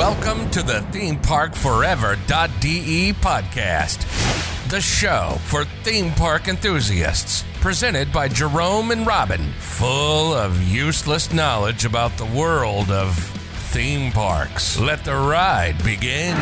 Welcome to the ThemeParkForever.de podcast, the show for theme park enthusiasts. Presented by Jerome and Robin, full of useless knowledge about the world of theme parks. Let the ride begin.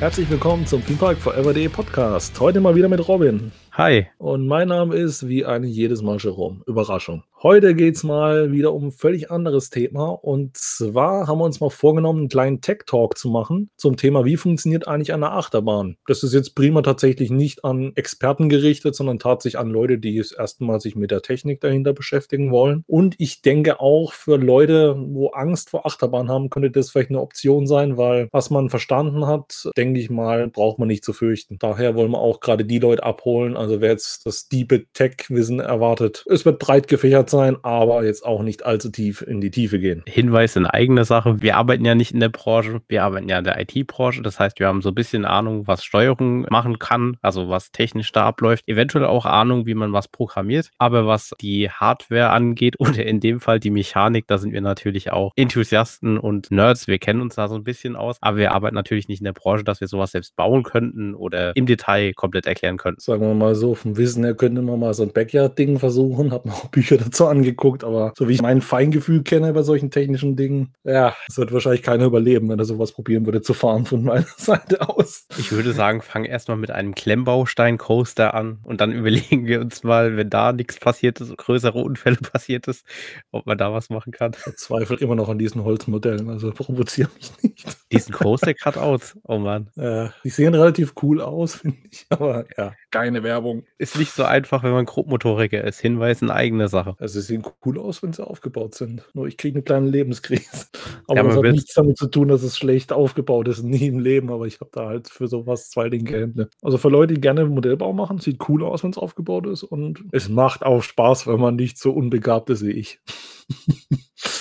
Herzlich willkommen zum Theme Park Forever.de Podcast. Heute mal wieder mit Robin. Hi. Und mein Name ist wie eigentlich jedes Mal Jerome. Überraschung. Heute geht es mal wieder um ein völlig anderes Thema. Und zwar haben wir uns mal vorgenommen, einen kleinen Tech-Talk zu machen zum Thema, wie funktioniert eigentlich eine Achterbahn. Das ist jetzt prima tatsächlich nicht an Experten gerichtet, sondern tatsächlich an Leute, die es erstmal sich mit der Technik dahinter beschäftigen wollen. Und ich denke auch für Leute, wo Angst vor Achterbahn haben, könnte das vielleicht eine Option sein, weil was man verstanden hat, denke ich mal, braucht man nicht zu fürchten. Daher wollen wir auch gerade die Leute abholen. Also wer jetzt das diepe Tech-Wissen erwartet, es wird breit gefächert sein, aber jetzt auch nicht allzu tief in die Tiefe gehen. Hinweis in eigener Sache. Wir arbeiten ja nicht in der Branche, wir arbeiten ja in der IT-Branche. Das heißt, wir haben so ein bisschen Ahnung, was Steuerung machen kann, also was technisch da abläuft. Eventuell auch Ahnung, wie man was programmiert. Aber was die Hardware angeht oder in dem Fall die Mechanik, da sind wir natürlich auch Enthusiasten und Nerds. Wir kennen uns da so ein bisschen aus. Aber wir arbeiten natürlich nicht in der Branche, dass wir sowas selbst bauen könnten oder im Detail komplett erklären könnten. Sagen wir mal so, vom Wissen her könnte man mal so ein Backyard-Ding versuchen. Hab mir auch Bücher dazu so angeguckt, aber so wie ich mein Feingefühl kenne bei solchen technischen Dingen, ja, es wird wahrscheinlich keiner überleben, wenn er sowas probieren würde zu fahren von meiner Seite aus. Ich würde sagen, fang erstmal mit einem Klemmbaustein-Coaster an und dann überlegen wir uns mal, wenn da nichts passiert ist, größere Unfälle passiert ist, ob man da was machen kann. Ich zweifle immer noch an diesen Holzmodellen, also provoziere mich nicht. Diesen Coaster Cutouts, oh Mann. Äh, die sehen relativ cool aus, finde ich, aber ja, keine Werbung. Ist nicht so einfach, wenn man Grobmotoriker ist. Hinweis in eigene Sache. Also sie sehen cool aus, wenn sie aufgebaut sind. Nur ich kriege eine kleine Lebenskrise. Aber ja, das hat nichts damit zu tun, dass es schlecht aufgebaut ist. Nie im Leben, aber ich habe da halt für sowas zwei linke Hände. Also für Leute, die gerne Modellbau machen, sieht cool aus, wenn es aufgebaut ist. Und es macht auch Spaß, wenn man nicht so unbegabt ist wie ich.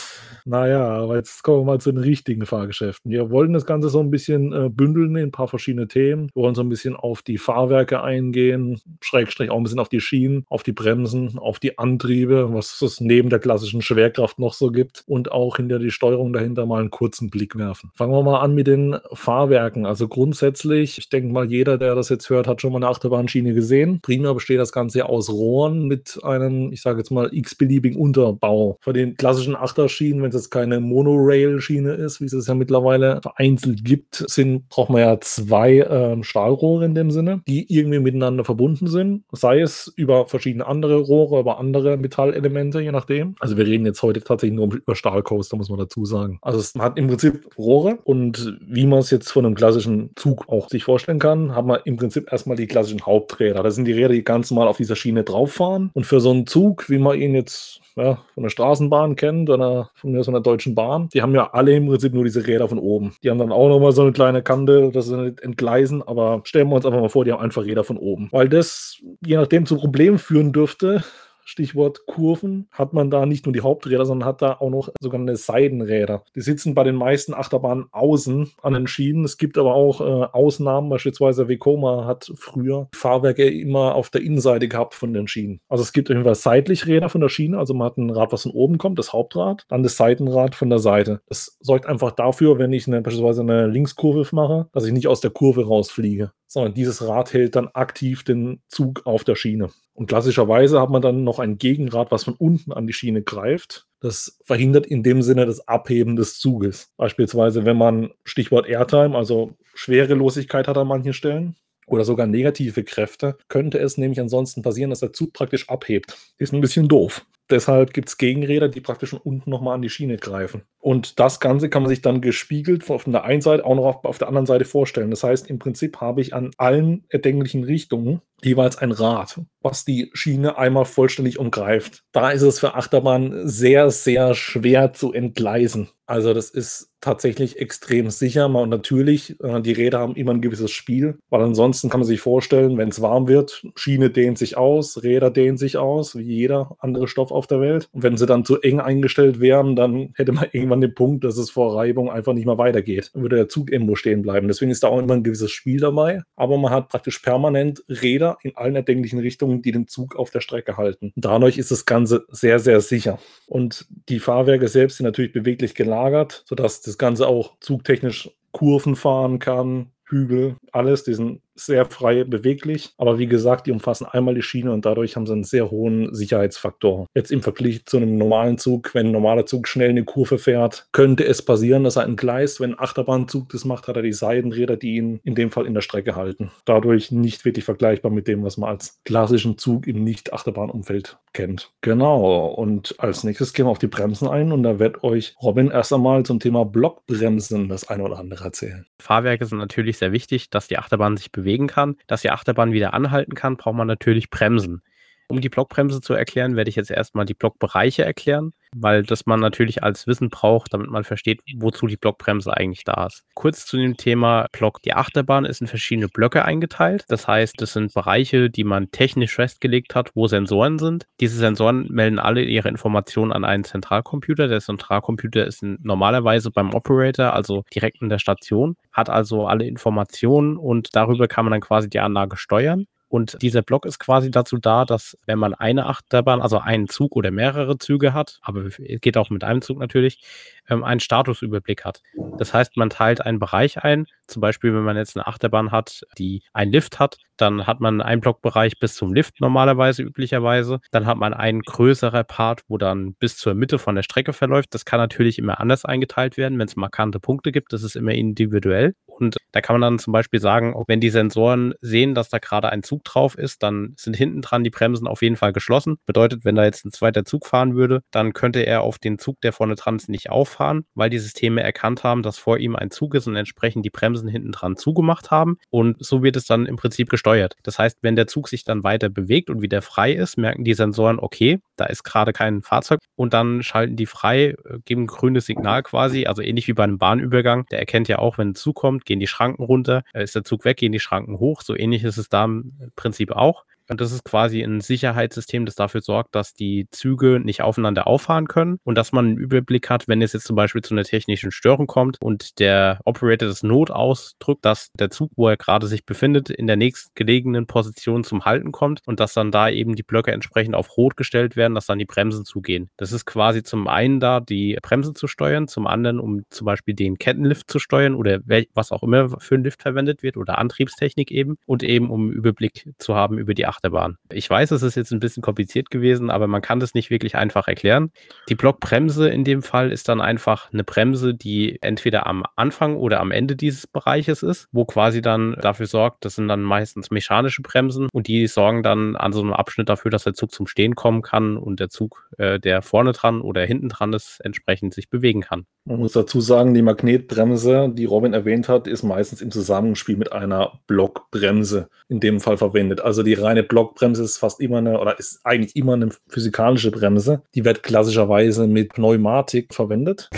Naja, aber jetzt kommen wir mal zu den richtigen Fahrgeschäften. Wir wollen das Ganze so ein bisschen äh, bündeln in ein paar verschiedene Themen. Wir wollen so ein bisschen auf die Fahrwerke eingehen, Schrägstrich auch ein bisschen auf die Schienen, auf die Bremsen, auf die Antriebe, was es neben der klassischen Schwerkraft noch so gibt und auch hinter die Steuerung dahinter mal einen kurzen Blick werfen. Fangen wir mal an mit den Fahrwerken. Also grundsätzlich, ich denke mal, jeder, der das jetzt hört, hat schon mal eine Achterbahnschiene gesehen. Primär besteht das Ganze aus Rohren mit einem, ich sage jetzt mal, x-beliebigen Unterbau. Für den klassischen Achterschienen, wenn es jetzt keine Monorail-Schiene ist, wie es es ja mittlerweile vereinzelt gibt, sind, braucht man ja zwei äh, Stahlrohre in dem Sinne, die irgendwie miteinander verbunden sind. Sei es über verschiedene andere Rohre, über andere Metallelemente, je nachdem. Also wir reden jetzt heute tatsächlich nur über Stahlcoaster, muss man dazu sagen. Also es hat im Prinzip Rohre und wie man es jetzt von einem klassischen Zug auch sich vorstellen kann, haben wir im Prinzip erstmal die klassischen Haupträder. Das sind die Räder, die ganz normal auf dieser Schiene drauf fahren. Und für so einen Zug, wie man ihn jetzt ja, von der Straßenbahn kennt oder von mir aus von der Deutschen Bahn, die haben ja alle im Prinzip nur diese Räder von oben. Die haben dann auch nochmal so eine kleine Kante, dass sie nicht entgleisen, aber stellen wir uns einfach mal vor, die haben einfach Räder von oben. Weil das je nachdem zu Problemen führen dürfte, Stichwort Kurven, hat man da nicht nur die Haupträder, sondern hat da auch noch sogenannte Seitenräder. Die sitzen bei den meisten Achterbahnen außen an den Schienen. Es gibt aber auch äh, Ausnahmen, beispielsweise Vekoma hat früher Fahrwerke immer auf der Innenseite gehabt von den Schienen. Also es gibt auf jeden Fall seitlich Räder von der Schiene, also man hat ein Rad, was von oben kommt, das Hauptrad, dann das Seitenrad von der Seite. Das sorgt einfach dafür, wenn ich eine, beispielsweise eine Linkskurve mache, dass ich nicht aus der Kurve rausfliege, sondern dieses Rad hält dann aktiv den Zug auf der Schiene. Und klassischerweise hat man dann noch ein Gegenrad, was von unten an die Schiene greift. Das verhindert in dem Sinne das Abheben des Zuges. Beispielsweise, wenn man Stichwort Airtime, also Schwerelosigkeit hat an manchen Stellen, oder sogar negative Kräfte, könnte es nämlich ansonsten passieren, dass der Zug praktisch abhebt. Ist ein bisschen doof. Deshalb gibt es Gegenräder, die praktisch von unten nochmal an die Schiene greifen. Und das Ganze kann man sich dann gespiegelt auf der einen Seite auch noch auf, auf der anderen Seite vorstellen. Das heißt, im Prinzip habe ich an allen erdenklichen Richtungen jeweils ein Rad, was die Schiene einmal vollständig umgreift. Da ist es für Achterbahn sehr, sehr schwer zu entgleisen. Also das ist tatsächlich extrem sicher. Und natürlich, äh, die Räder haben immer ein gewisses Spiel, weil ansonsten kann man sich vorstellen, wenn es warm wird, Schiene dehnt sich aus, Räder dehnen sich aus, wie jeder andere Stoff auf der Welt. Und wenn sie dann zu eng eingestellt wären, dann hätte man irgendwann irgendwann den Punkt, dass es vor Reibung einfach nicht mehr weitergeht. Dann würde der Zug irgendwo stehen bleiben. Deswegen ist da auch immer ein gewisses Spiel dabei. Aber man hat praktisch permanent Räder in allen erdenklichen Richtungen, die den Zug auf der Strecke halten. Dadurch ist das Ganze sehr, sehr sicher. Und die Fahrwerke selbst sind natürlich beweglich gelagert, sodass das Ganze auch zugtechnisch Kurven fahren kann, Hügel, alles. Die sind sehr frei beweglich. Aber wie gesagt, die umfassen einmal die Schiene und dadurch haben sie einen sehr hohen Sicherheitsfaktor. Jetzt im Vergleich zu einem normalen Zug, wenn ein normaler Zug schnell eine Kurve fährt, könnte es passieren, dass er entgleist. Wenn ein Achterbahnzug das macht, hat er die Seitenräder, die ihn in dem Fall in der Strecke halten. Dadurch nicht wirklich vergleichbar mit dem, was man als klassischen Zug im Nicht-Achterbahnumfeld kennt. Genau. Und als nächstes gehen wir auf die Bremsen ein und da wird euch Robin erst einmal zum Thema Blockbremsen das eine oder andere erzählen. Fahrwerke sind natürlich sehr wichtig, dass die Achterbahn sich bewegt bewegen kann, dass die Achterbahn wieder anhalten kann, braucht man natürlich Bremsen. Um die Blockbremse zu erklären, werde ich jetzt erstmal die Blockbereiche erklären, weil das man natürlich als Wissen braucht, damit man versteht, wozu die Blockbremse eigentlich da ist. Kurz zu dem Thema Block. Die Achterbahn ist in verschiedene Blöcke eingeteilt. Das heißt, das sind Bereiche, die man technisch festgelegt hat, wo Sensoren sind. Diese Sensoren melden alle ihre Informationen an einen Zentralcomputer. Der Zentralcomputer ist normalerweise beim Operator, also direkt in der Station, hat also alle Informationen und darüber kann man dann quasi die Anlage steuern. Und dieser Block ist quasi dazu da, dass wenn man eine Achterbahn, also einen Zug oder mehrere Züge hat, aber geht auch mit einem Zug natürlich, ähm, einen Statusüberblick hat. Das heißt, man teilt einen Bereich ein. Zum Beispiel, wenn man jetzt eine Achterbahn hat, die einen Lift hat, dann hat man einen Blockbereich bis zum Lift normalerweise, üblicherweise. Dann hat man einen größeren Part, wo dann bis zur Mitte von der Strecke verläuft. Das kann natürlich immer anders eingeteilt werden, wenn es markante Punkte gibt. Das ist immer individuell. Und da kann man dann zum Beispiel sagen, wenn die Sensoren sehen, dass da gerade ein Zug drauf ist, dann sind hinten dran die Bremsen auf jeden Fall geschlossen. Bedeutet, wenn da jetzt ein zweiter Zug fahren würde, dann könnte er auf den Zug, der vorne dran ist, nicht auffahren, weil die Systeme erkannt haben, dass vor ihm ein Zug ist und entsprechend die Bremsen hinten dran zugemacht haben. Und so wird es dann im Prinzip gesteuert. Das heißt, wenn der Zug sich dann weiter bewegt und wieder frei ist, merken die Sensoren, okay, da ist gerade kein Fahrzeug und dann schalten die frei, äh, geben grünes Signal quasi, also ähnlich wie bei einem Bahnübergang. Der erkennt ja auch, wenn ein Zug kommt, gehen die Schranken runter, äh, ist der Zug weg, gehen die Schranken hoch. So ähnlich ist es da im Prinzip auch. Und das ist quasi ein Sicherheitssystem, das dafür sorgt, dass die Züge nicht aufeinander auffahren können und dass man einen Überblick hat, wenn es jetzt zum Beispiel zu einer technischen Störung kommt und der Operator das Not ausdrückt, dass der Zug, wo er gerade sich befindet, in der nächstgelegenen Position zum Halten kommt und dass dann da eben die Blöcke entsprechend auf Rot gestellt werden, dass dann die Bremsen zugehen. Das ist quasi zum einen da, die Bremsen zu steuern, zum anderen, um zum Beispiel den Kettenlift zu steuern oder was auch immer für einen Lift verwendet wird oder Antriebstechnik eben und eben um Überblick zu haben über die Achterbahn. Ich weiß, es ist jetzt ein bisschen kompliziert gewesen, aber man kann das nicht wirklich einfach erklären. Die Blockbremse in dem Fall ist dann einfach eine Bremse, die entweder am Anfang oder am Ende dieses Bereiches ist, wo quasi dann dafür sorgt, das sind dann meistens mechanische Bremsen und die sorgen dann an so einem Abschnitt dafür, dass der Zug zum Stehen kommen kann und der Zug, äh, der vorne dran oder hinten dran ist, entsprechend sich bewegen kann. Man muss dazu sagen, die Magnetbremse, die Robin erwähnt hat, ist meistens im Zusammenspiel mit einer Blockbremse in dem Fall verwendet. Also die reine Blockbremse ist fast immer eine oder ist eigentlich immer eine physikalische Bremse. Die wird klassischerweise mit Pneumatik verwendet.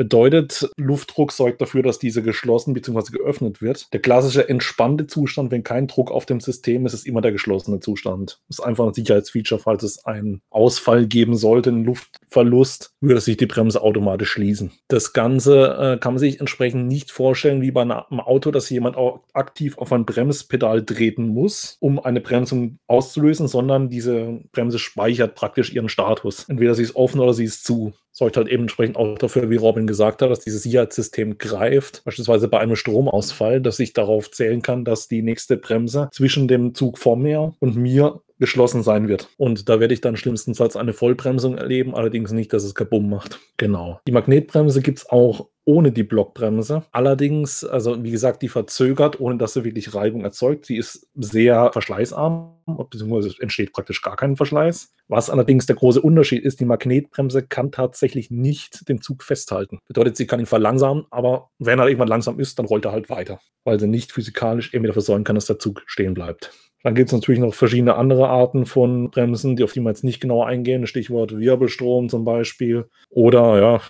Bedeutet, Luftdruck sorgt dafür, dass diese geschlossen bzw. geöffnet wird. Der klassische entspannte Zustand, wenn kein Druck auf dem System ist, ist immer der geschlossene Zustand. Das ist einfach ein Sicherheitsfeature, falls es einen Ausfall geben sollte, einen Luftverlust, würde sich die Bremse automatisch schließen. Das Ganze äh, kann man sich entsprechend nicht vorstellen wie bei einem Auto, dass jemand auch aktiv auf ein Bremspedal treten muss, um eine Bremsung auszulösen, sondern diese Bremse speichert praktisch ihren Status. Entweder sie ist offen oder sie ist zu sorgt halt eben entsprechend auch dafür, wie Robin gesagt hat, dass dieses Sicherheitssystem greift. Beispielsweise bei einem Stromausfall, dass ich darauf zählen kann, dass die nächste Bremse zwischen dem Zug vor mir und mir geschlossen sein wird. Und da werde ich dann schlimmstenfalls eine Vollbremsung erleben, allerdings nicht, dass es kabumm macht. Genau. Die Magnetbremse gibt es auch ohne die Blockbremse. Allerdings, also wie gesagt, die verzögert, ohne dass sie wirklich Reibung erzeugt. Sie ist sehr verschleißarm, beziehungsweise entsteht praktisch gar kein Verschleiß. Was allerdings der große Unterschied ist, die Magnetbremse kann tatsächlich nicht den Zug festhalten. Bedeutet, sie kann ihn verlangsamen, aber wenn er irgendwann langsam ist, dann rollt er halt weiter, weil sie nicht physikalisch dafür sorgen kann, dass der Zug stehen bleibt. Dann gibt es natürlich noch verschiedene andere Arten von Bremsen, die auf die wir jetzt nicht genauer eingehen. Stichwort Wirbelstrom zum Beispiel. Oder ja,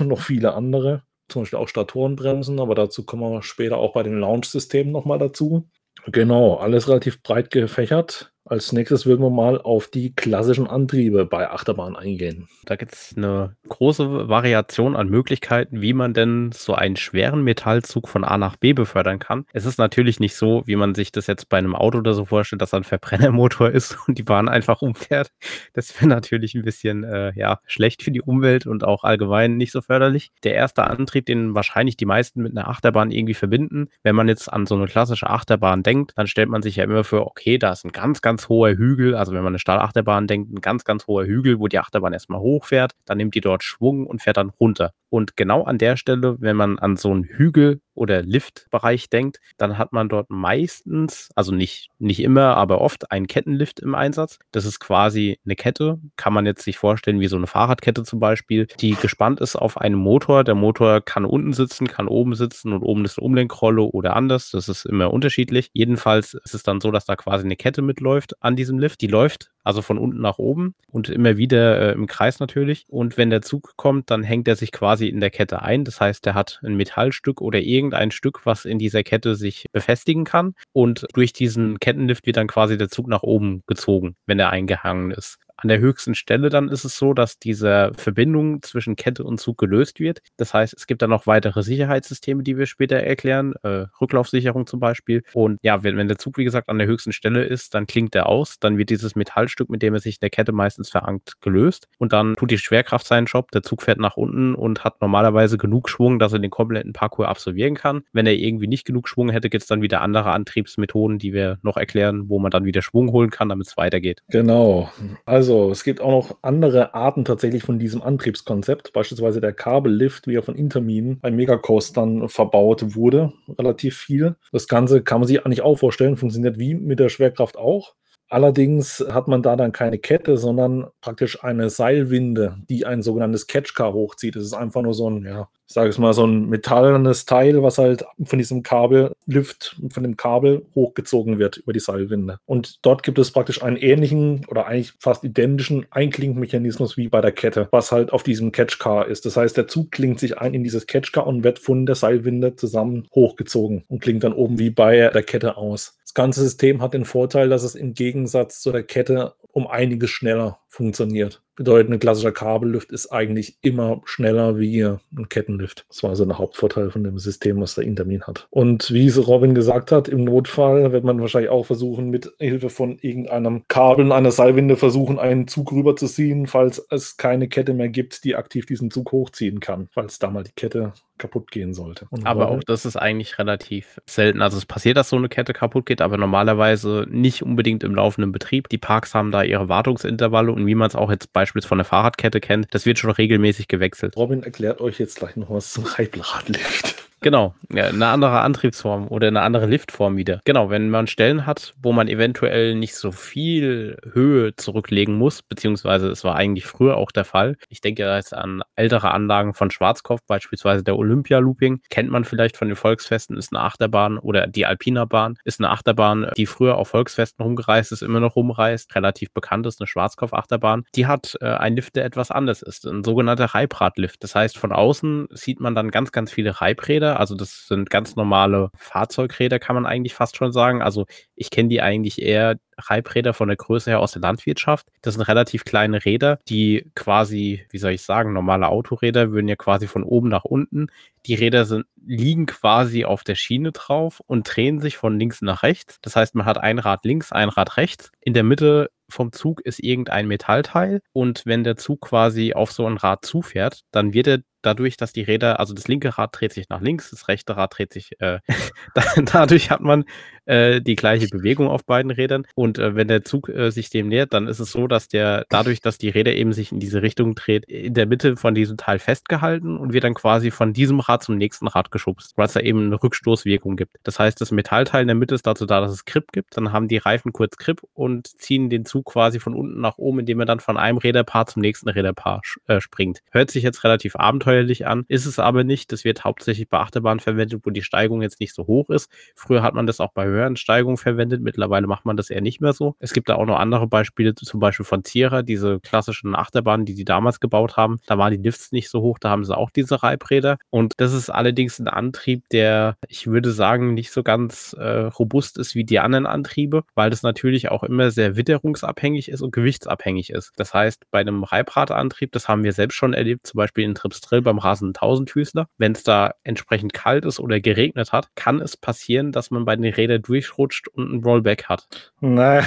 noch viele andere. Zum Beispiel auch Statorenbremsen, aber dazu kommen wir später auch bei den Launch-Systemen nochmal dazu. Genau, alles relativ breit gefächert. Als nächstes würden wir mal auf die klassischen Antriebe bei Achterbahn eingehen. Da gibt es eine große Variation an Möglichkeiten, wie man denn so einen schweren Metallzug von A nach B befördern kann. Es ist natürlich nicht so, wie man sich das jetzt bei einem Auto oder so vorstellt, dass ein Verbrennermotor ist und die Bahn einfach umfährt. Das wäre natürlich ein bisschen äh, ja, schlecht für die Umwelt und auch allgemein nicht so förderlich. Der erste Antrieb, den wahrscheinlich die meisten mit einer Achterbahn irgendwie verbinden, wenn man jetzt an so eine klassische Achterbahn denkt, dann stellt man sich ja immer vor, okay, da ist ein ganz, ganz ganz hoher Hügel, also wenn man eine Stahlachterbahn denkt, ein ganz, ganz hoher Hügel, wo die Achterbahn erstmal hochfährt, dann nimmt die dort Schwung und fährt dann runter. Und genau an der Stelle, wenn man an so einen Hügel oder Liftbereich denkt, dann hat man dort meistens, also nicht, nicht immer, aber oft einen Kettenlift im Einsatz. Das ist quasi eine Kette, kann man jetzt sich vorstellen wie so eine Fahrradkette zum Beispiel, die gespannt ist auf einen Motor. Der Motor kann unten sitzen, kann oben sitzen und oben ist eine Umlenkrolle oder anders. Das ist immer unterschiedlich. Jedenfalls ist es dann so, dass da quasi eine Kette mitläuft an diesem Lift. Die läuft also von unten nach oben und immer wieder äh, im Kreis natürlich. Und wenn der Zug kommt, dann hängt er sich quasi in der Kette ein. Das heißt, er hat ein Metallstück oder irgendein Stück, was in dieser Kette sich befestigen kann. Und durch diesen Kettenlift wird dann quasi der Zug nach oben gezogen, wenn er eingehangen ist. An der höchsten Stelle dann ist es so, dass diese Verbindung zwischen Kette und Zug gelöst wird. Das heißt, es gibt dann noch weitere Sicherheitssysteme, die wir später erklären, äh, Rücklaufsicherung zum Beispiel. Und ja, wenn, wenn, der Zug, wie gesagt, an der höchsten Stelle ist, dann klingt er aus, dann wird dieses Metallstück, mit dem er sich in der Kette meistens verankt, gelöst. Und dann tut die Schwerkraft seinen Job, der Zug fährt nach unten und hat normalerweise genug Schwung, dass er den kompletten Parcours absolvieren kann. Wenn er irgendwie nicht genug Schwung hätte, gibt es dann wieder andere Antriebsmethoden, die wir noch erklären, wo man dann wieder Schwung holen kann, damit es weitergeht. Genau. Also also, es gibt auch noch andere Arten tatsächlich von diesem Antriebskonzept. Beispielsweise der Kabellift, wie er von Intermin bei Megacoastern verbaut wurde. Relativ viel. Das Ganze kann man sich eigentlich auch vorstellen, funktioniert wie mit der Schwerkraft auch. Allerdings hat man da dann keine Kette, sondern praktisch eine Seilwinde, die ein sogenanntes Catchcar hochzieht. Das ist einfach nur so ein, ja, ich sage es mal, so ein metallenes Teil, was halt von diesem Kabellift, von dem Kabel hochgezogen wird über die Seilwinde. Und dort gibt es praktisch einen ähnlichen oder eigentlich fast identischen Einklinkmechanismus wie bei der Kette, was halt auf diesem Catchcar ist. Das heißt, der Zug klingt sich ein in dieses Catchcar und wird von der Seilwinde zusammen hochgezogen und klingt dann oben wie bei der Kette aus. Das ganze System hat den Vorteil, dass es im Gegensatz zu der Kette um einiges schneller funktioniert. Bedeutet, ein klassischer Kabellift ist eigentlich immer schneller wie ein Kettenlift. Das war so ein Hauptvorteil von dem System, was der Intermin hat. Und wie es Robin gesagt hat, im Notfall wird man wahrscheinlich auch versuchen, mit Hilfe von irgendeinem Kabel einer Seilwinde versuchen, einen Zug rüberzuziehen, falls es keine Kette mehr gibt, die aktiv diesen Zug hochziehen kann, falls da mal die Kette kaputt gehen sollte. Und aber auch das ist eigentlich relativ selten. Also es passiert, dass so eine Kette kaputt geht, aber normalerweise nicht unbedingt im laufenden Betrieb. Die Parks haben da ihre Wartungsintervalle und wie man es auch jetzt beispielsweise von der Fahrradkette kennt, das wird schon regelmäßig gewechselt. Robin erklärt euch jetzt gleich noch was zum Reibradlift. Genau, ja, eine andere Antriebsform oder eine andere Liftform wieder. Genau, wenn man Stellen hat, wo man eventuell nicht so viel Höhe zurücklegen muss, beziehungsweise es war eigentlich früher auch der Fall. Ich denke da jetzt an ältere Anlagen von Schwarzkopf, beispielsweise der Olympia Looping, kennt man vielleicht von den Volksfesten, ist eine Achterbahn oder die Alpina Bahn ist eine Achterbahn, die früher auf Volksfesten rumgereist ist, immer noch rumreist, relativ bekannt ist, eine Schwarzkopf-Achterbahn. Die hat äh, ein Lift, der etwas anders ist, ein sogenannter Reibradlift. Das heißt, von außen sieht man dann ganz, ganz viele Reibräder also das sind ganz normale Fahrzeugräder, kann man eigentlich fast schon sagen. Also ich kenne die eigentlich eher Reibräder von der Größe her aus der Landwirtschaft. Das sind relativ kleine Räder, die quasi, wie soll ich sagen, normale Autoräder würden ja quasi von oben nach unten. Die Räder sind, liegen quasi auf der Schiene drauf und drehen sich von links nach rechts. Das heißt, man hat ein Rad links, ein Rad rechts. In der Mitte vom Zug ist irgendein Metallteil und wenn der Zug quasi auf so ein Rad zufährt, dann wird er dadurch, dass die Räder, also das linke Rad dreht sich nach links, das rechte Rad dreht sich, äh, dadurch hat man äh, die gleiche Bewegung auf beiden Rädern. Und äh, wenn der Zug äh, sich dem nähert, dann ist es so, dass der, dadurch, dass die Räder eben sich in diese Richtung dreht, in der Mitte von diesem Teil festgehalten und wird dann quasi von diesem Rad zum nächsten Rad geschubst, weil es da eben eine Rückstoßwirkung gibt. Das heißt, das Metallteil in der Mitte ist dazu da, dass es Grip gibt. Dann haben die Reifen kurz Grip und ziehen den Zug quasi von unten nach oben, indem er dann von einem Räderpaar zum nächsten Räderpaar äh, springt. Hört sich jetzt relativ abenteuerlich an, ist es aber nicht. Das wird hauptsächlich bei Achterbahnen verwendet, wo die Steigung jetzt nicht so hoch ist. Früher hat man das auch bei Höhensteigung verwendet. Mittlerweile macht man das eher nicht mehr so. Es gibt da auch noch andere Beispiele, zum Beispiel von Zierer, diese klassischen Achterbahnen, die die damals gebaut haben. Da waren die Lifts nicht so hoch, da haben sie auch diese Reibräder. Und das ist allerdings ein Antrieb, der, ich würde sagen, nicht so ganz äh, robust ist wie die anderen Antriebe, weil das natürlich auch immer sehr witterungsabhängig ist und gewichtsabhängig ist. Das heißt, bei einem Reibradantrieb, das haben wir selbst schon erlebt, zum Beispiel in Tripstrill beim rasenden Tausendfüßler, wenn es da entsprechend kalt ist oder geregnet hat, kann es passieren, dass man bei den Rädern durchrutscht und ein Rollback hat. Na,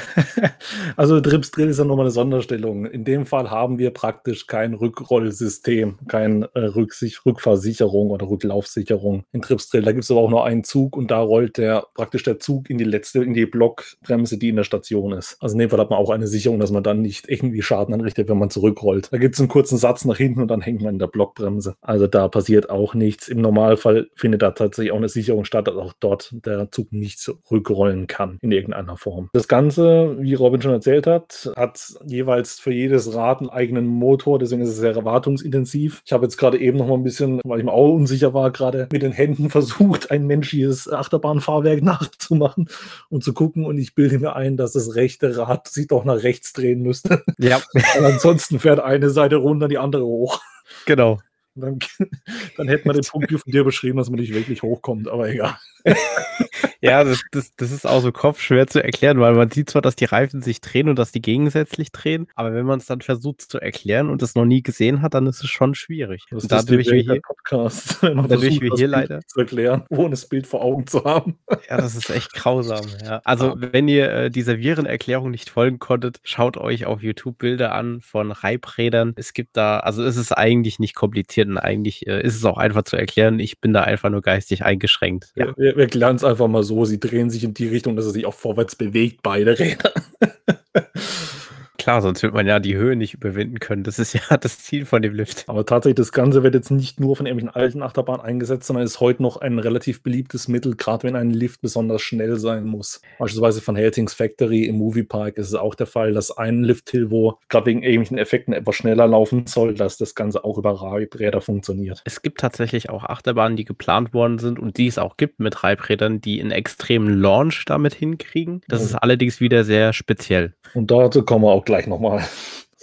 also Tripstrill ist ja nochmal eine Sonderstellung. In dem Fall haben wir praktisch kein Rückrollsystem, keine äh, Rückfahrsicherung oder Rücklaufsicherung in Tripstrill. Da gibt es aber auch nur einen Zug und da rollt der praktisch der Zug in die letzte, in die Blockbremse, die in der Station ist. Also in dem Fall hat man auch eine Sicherung, dass man dann nicht irgendwie Schaden anrichtet, wenn man zurückrollt. Da gibt es einen kurzen Satz nach hinten und dann hängt man in der Blockbremse. Also da passiert auch nichts. Im Normalfall findet da tatsächlich auch eine Sicherung statt, dass auch dort der Zug nicht zurückrollen kann in irgendeiner Form. Das Ganze, wie Robin schon erzählt hat, hat jeweils für jedes Rad einen eigenen Motor, deswegen ist es sehr wartungsintensiv. Ich habe jetzt gerade eben noch mal ein bisschen, weil ich mir auch unsicher war, gerade mit den Händen versucht, ein menschliches Achterbahnfahrwerk nachzumachen und zu gucken und ich bilde mir ein, dass das rechte Rad sich doch nach rechts drehen müsste. Ja. ansonsten fährt eine Seite runter, die andere hoch. Genau. Dann, dann hätte man den Punkt von dir beschrieben, dass man nicht wirklich hochkommt, aber egal. ja, das, das, das ist auch so kopfschwer zu erklären, weil man sieht zwar, dass die Reifen sich drehen und dass die gegensätzlich drehen, aber wenn man es dann versucht zu erklären und es noch nie gesehen hat, dann ist es schon schwierig. Das und dadurch wir hier, Podcast, dadurch wir hier leider zu erklären, ohne das Bild vor Augen zu haben. Ja, das ist echt grausam. Ja. Also, ja. wenn ihr äh, dieser Virenerklärung nicht folgen konntet, schaut euch auf YouTube Bilder an von Reibrädern. Es gibt da, also es ist eigentlich nicht kompliziert und eigentlich äh, ist es auch einfach zu erklären. Ich bin da einfach nur geistig eingeschränkt. Ja. Wir, wir erklären es einfach mal so. Sie drehen sich in die Richtung, dass er sich auch vorwärts bewegt, beide Räder. klar, sonst wird man ja die Höhe nicht überwinden können. Das ist ja das Ziel von dem Lift. Aber tatsächlich, das Ganze wird jetzt nicht nur von irgendwelchen alten Achterbahnen eingesetzt, sondern ist heute noch ein relativ beliebtes Mittel, gerade wenn ein Lift besonders schnell sein muss. Beispielsweise von Heltings Factory im Moviepark ist es auch der Fall, dass ein Lift-Hill, wo gerade wegen irgendwelchen Effekten etwas schneller laufen soll, dass das Ganze auch über Reibräder funktioniert. Es gibt tatsächlich auch Achterbahnen, die geplant worden sind und die es auch gibt mit Reibrädern, die einen extremen Launch damit hinkriegen. Das ist allerdings wieder sehr speziell. Und dazu kommen wir auch gleich gleich nochmal.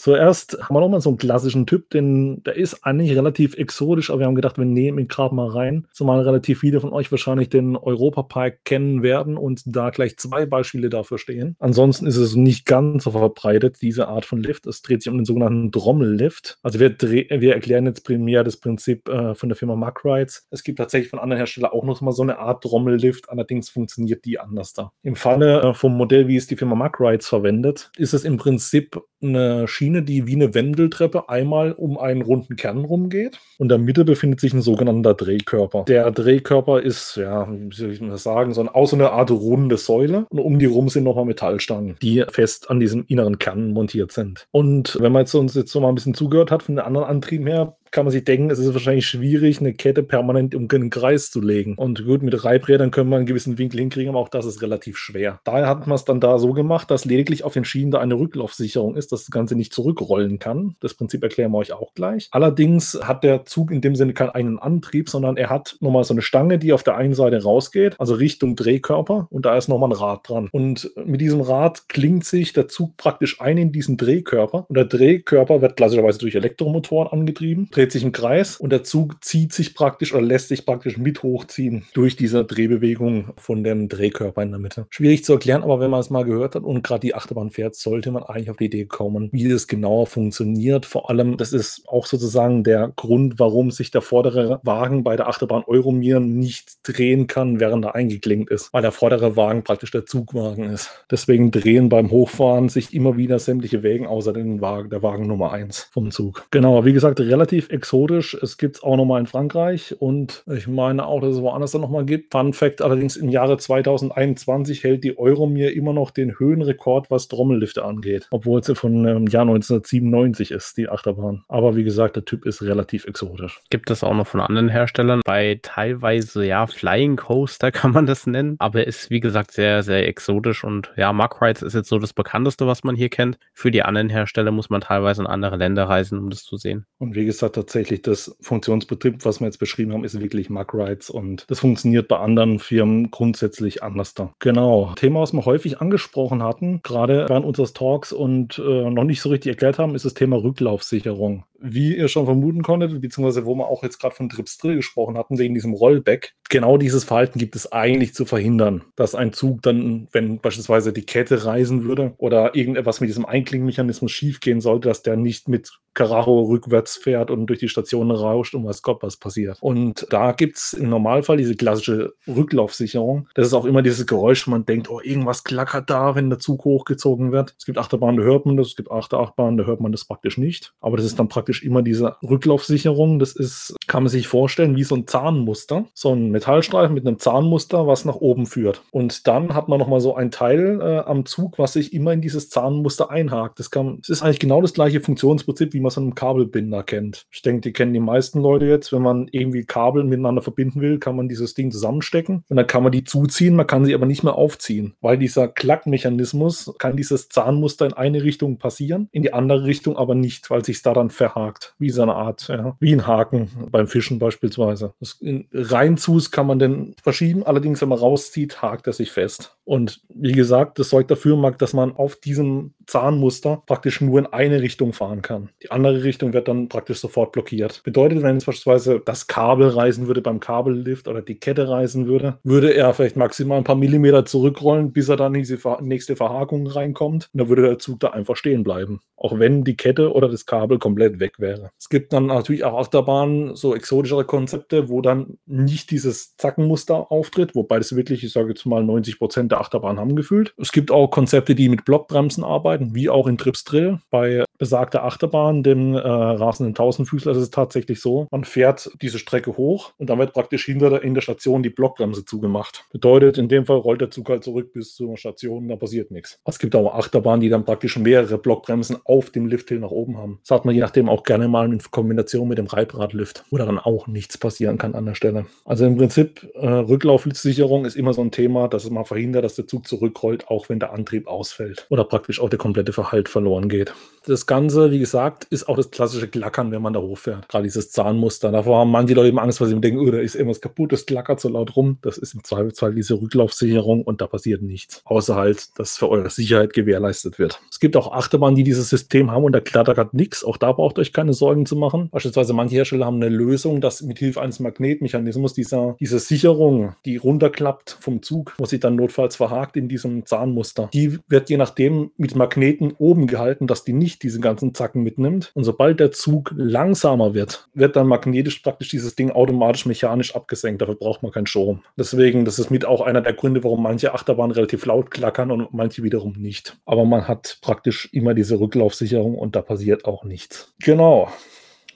Zuerst haben wir nochmal so einen klassischen Typ, den, der ist eigentlich relativ exotisch, aber wir haben gedacht, wir nehmen ihn gerade mal rein. Zumal relativ viele von euch wahrscheinlich den Europapark kennen werden und da gleich zwei Beispiele dafür stehen. Ansonsten ist es nicht ganz so verbreitet, diese Art von Lift. Es dreht sich um den sogenannten Drommellift. Also wir, wir erklären jetzt primär das Prinzip äh, von der Firma Mack Rides. Es gibt tatsächlich von anderen Herstellern auch noch mal so eine Art Drommellift, allerdings funktioniert die anders da. Im Falle äh, vom Modell, wie es die Firma Mack Rides verwendet, ist es im Prinzip eine Schiene, die wie eine Wendeltreppe einmal um einen runden Kern rumgeht. Und in der Mitte befindet sich ein sogenannter Drehkörper. Der Drehkörper ist, ja, wie soll ich mal sagen, so eine, auch so eine Art runde Säule. Und um die rum sind nochmal Metallstangen, die fest an diesem inneren Kern montiert sind. Und wenn man jetzt uns jetzt so mal ein bisschen zugehört hat von den anderen Antrieben her, kann man sich denken, es ist wahrscheinlich schwierig, eine Kette permanent um einen Kreis zu legen. Und gut, mit Reibrädern können wir einen gewissen Winkel hinkriegen, aber auch das ist relativ schwer. Daher hat man es dann da so gemacht, dass lediglich auf den Schienen da eine Rücklaufsicherung ist, dass das Ganze nicht zurückrollen kann. Das Prinzip erklären wir euch auch gleich. Allerdings hat der Zug in dem Sinne keinen eigenen Antrieb, sondern er hat nochmal so eine Stange, die auf der einen Seite rausgeht, also Richtung Drehkörper und da ist nochmal ein Rad dran. Und mit diesem Rad klingt sich der Zug praktisch ein in diesen Drehkörper und der Drehkörper wird klassischerweise durch Elektromotoren angetrieben dreht sich im Kreis und der Zug zieht sich praktisch oder lässt sich praktisch mit hochziehen durch diese Drehbewegung von dem Drehkörper in der Mitte. Schwierig zu erklären, aber wenn man es mal gehört hat und gerade die Achterbahn fährt, sollte man eigentlich auf die Idee kommen, wie das genauer funktioniert. Vor allem, das ist auch sozusagen der Grund, warum sich der vordere Wagen bei der Achterbahn Euromir nicht drehen kann, während er eingeklinkt ist, weil der vordere Wagen praktisch der Zugwagen ist. Deswegen drehen beim Hochfahren sich immer wieder sämtliche Wägen außer den Wagen, der Wagen Nummer 1 vom Zug. Genau, wie gesagt, relativ exotisch. Es gibt es auch nochmal in Frankreich und ich meine auch, dass es woanders dann nochmal gibt. Fun Fact allerdings im Jahre 2021 hält die Euromir immer noch den Höhenrekord, was Trommellifte angeht, obwohl sie von ähm, Jahr 1997 ist, die Achterbahn. Aber wie gesagt, der Typ ist relativ exotisch. Gibt es auch noch von anderen Herstellern. Bei teilweise, ja, Flying Coaster kann man das nennen, aber ist wie gesagt sehr, sehr exotisch und ja, Mark Rides ist jetzt so das bekannteste, was man hier kennt. Für die anderen Hersteller muss man teilweise in andere Länder reisen, um das zu sehen. Und wie gesagt, tatsächlich das Funktionsprinzip, was wir jetzt beschrieben haben, ist wirklich Mug-Rights und das funktioniert bei anderen Firmen grundsätzlich anders da. Genau. Thema, was wir häufig angesprochen hatten, gerade während unseres Talks und äh, noch nicht so richtig erklärt haben, ist das Thema Rücklaufsicherung wie ihr schon vermuten konntet, beziehungsweise wo wir auch jetzt gerade von Trips Drill gesprochen hatten, wegen diesem Rollback, genau dieses Verhalten gibt es eigentlich zu verhindern, dass ein Zug dann, wenn beispielsweise die Kette reisen würde oder irgendetwas mit diesem Einklingmechanismus schiefgehen sollte, dass der nicht mit Karacho rückwärts fährt und durch die Stationen rauscht und weiß Gott, was passiert. Und da gibt es im Normalfall diese klassische Rücklaufsicherung. Das ist auch immer dieses Geräusch, man denkt, oh, irgendwas klackert da, wenn der Zug hochgezogen wird. Es gibt Achterbahnen, da hört man das, es gibt Achterbahnen, da hört man das praktisch nicht. Aber das ist dann praktisch praktisch immer diese Rücklaufsicherung. Das ist, kann man sich vorstellen, wie so ein Zahnmuster. So ein Metallstreifen mit einem Zahnmuster, was nach oben führt. Und dann hat man nochmal so ein Teil äh, am Zug, was sich immer in dieses Zahnmuster einhakt. Das, kann, das ist eigentlich genau das gleiche Funktionsprinzip, wie man so einen Kabelbinder kennt. Ich denke, die kennen die meisten Leute jetzt. Wenn man irgendwie Kabel miteinander verbinden will, kann man dieses Ding zusammenstecken und dann kann man die zuziehen, man kann sie aber nicht mehr aufziehen, weil dieser Klackmechanismus kann dieses Zahnmuster in eine Richtung passieren, in die andere Richtung aber nicht, weil sich da dann verhakt abgehakt, wie so eine Art, ja, wie ein Haken beim Fischen beispielsweise. Das, in, rein zus kann man den verschieben, allerdings, wenn man rauszieht, hakt er sich fest. Und wie gesagt, das sorgt dafür, dass man auf diesem Zahnmuster praktisch nur in eine Richtung fahren kann. Die andere Richtung wird dann praktisch sofort blockiert. Bedeutet, wenn jetzt beispielsweise das Kabel reisen würde beim Kabellift oder die Kette reisen würde, würde er vielleicht maximal ein paar Millimeter zurückrollen, bis er dann in die nächste Verhakung reinkommt. Und dann würde der Zug da einfach stehen bleiben. Auch wenn die Kette oder das Kabel komplett weg wäre. Es gibt dann natürlich auch Achterbahnen, so exotischere Konzepte, wo dann nicht dieses Zackenmuster auftritt, wobei das wirklich, ich sage jetzt mal, 90 Prozent der Achterbahn haben gefühlt. Es gibt auch Konzepte, die mit Blockbremsen arbeiten, wie auch in Trips Drill. Bei besagter Achterbahn, dem äh, rasenden Tausendfüßler, ist es tatsächlich so, man fährt diese Strecke hoch und dann wird praktisch hinter der, in der Station die Blockbremse zugemacht. Bedeutet, in dem Fall rollt der Zug halt zurück bis zur Station, da passiert nichts. Es gibt auch Achterbahnen, die dann praktisch mehrere Blockbremsen auf dem Lifthill nach oben haben. Das hat man je nachdem auch gerne mal in Kombination mit dem Reibradlift, wo dann auch nichts passieren kann an der Stelle. Also im Prinzip, äh, Rücklaufsicherung ist immer so ein Thema, dass es mal verhindert, dass der Zug zurückrollt, auch wenn der Antrieb ausfällt oder praktisch auch der komplette Verhalt verloren geht. Das Ganze, wie gesagt, ist auch das klassische Klackern, wenn man da hochfährt. Gerade dieses Zahnmuster. Davor haben manche Leute immer Angst, weil sie denken, oh, da ist irgendwas kaputt, das klackert so laut rum. Das ist im Zweifelsfall diese Rücklaufsicherung und da passiert nichts. Außer halt, dass für eure Sicherheit gewährleistet wird. Es gibt auch Achterbahnen, die dieses System haben und da klackert nichts. Auch da braucht ihr euch keine Sorgen zu machen. Beispielsweise manche Hersteller haben eine Lösung, dass mit Hilfe eines Magnetmechanismus dieser, diese Sicherung, die runterklappt vom Zug, wo sich dann notfalls verhakt in diesem Zahnmuster, die wird je nachdem mit Magneten oben gehalten, dass die nicht diese ganzen Zacken mitnimmt. Und sobald der Zug langsamer wird, wird dann magnetisch praktisch dieses Ding automatisch mechanisch abgesenkt. Dafür braucht man keinen Strom. Deswegen, das ist mit auch einer der Gründe, warum manche Achterbahnen relativ laut klackern und manche wiederum nicht. Aber man hat praktisch immer diese Rücklaufsicherung und da passiert auch nichts. Genau.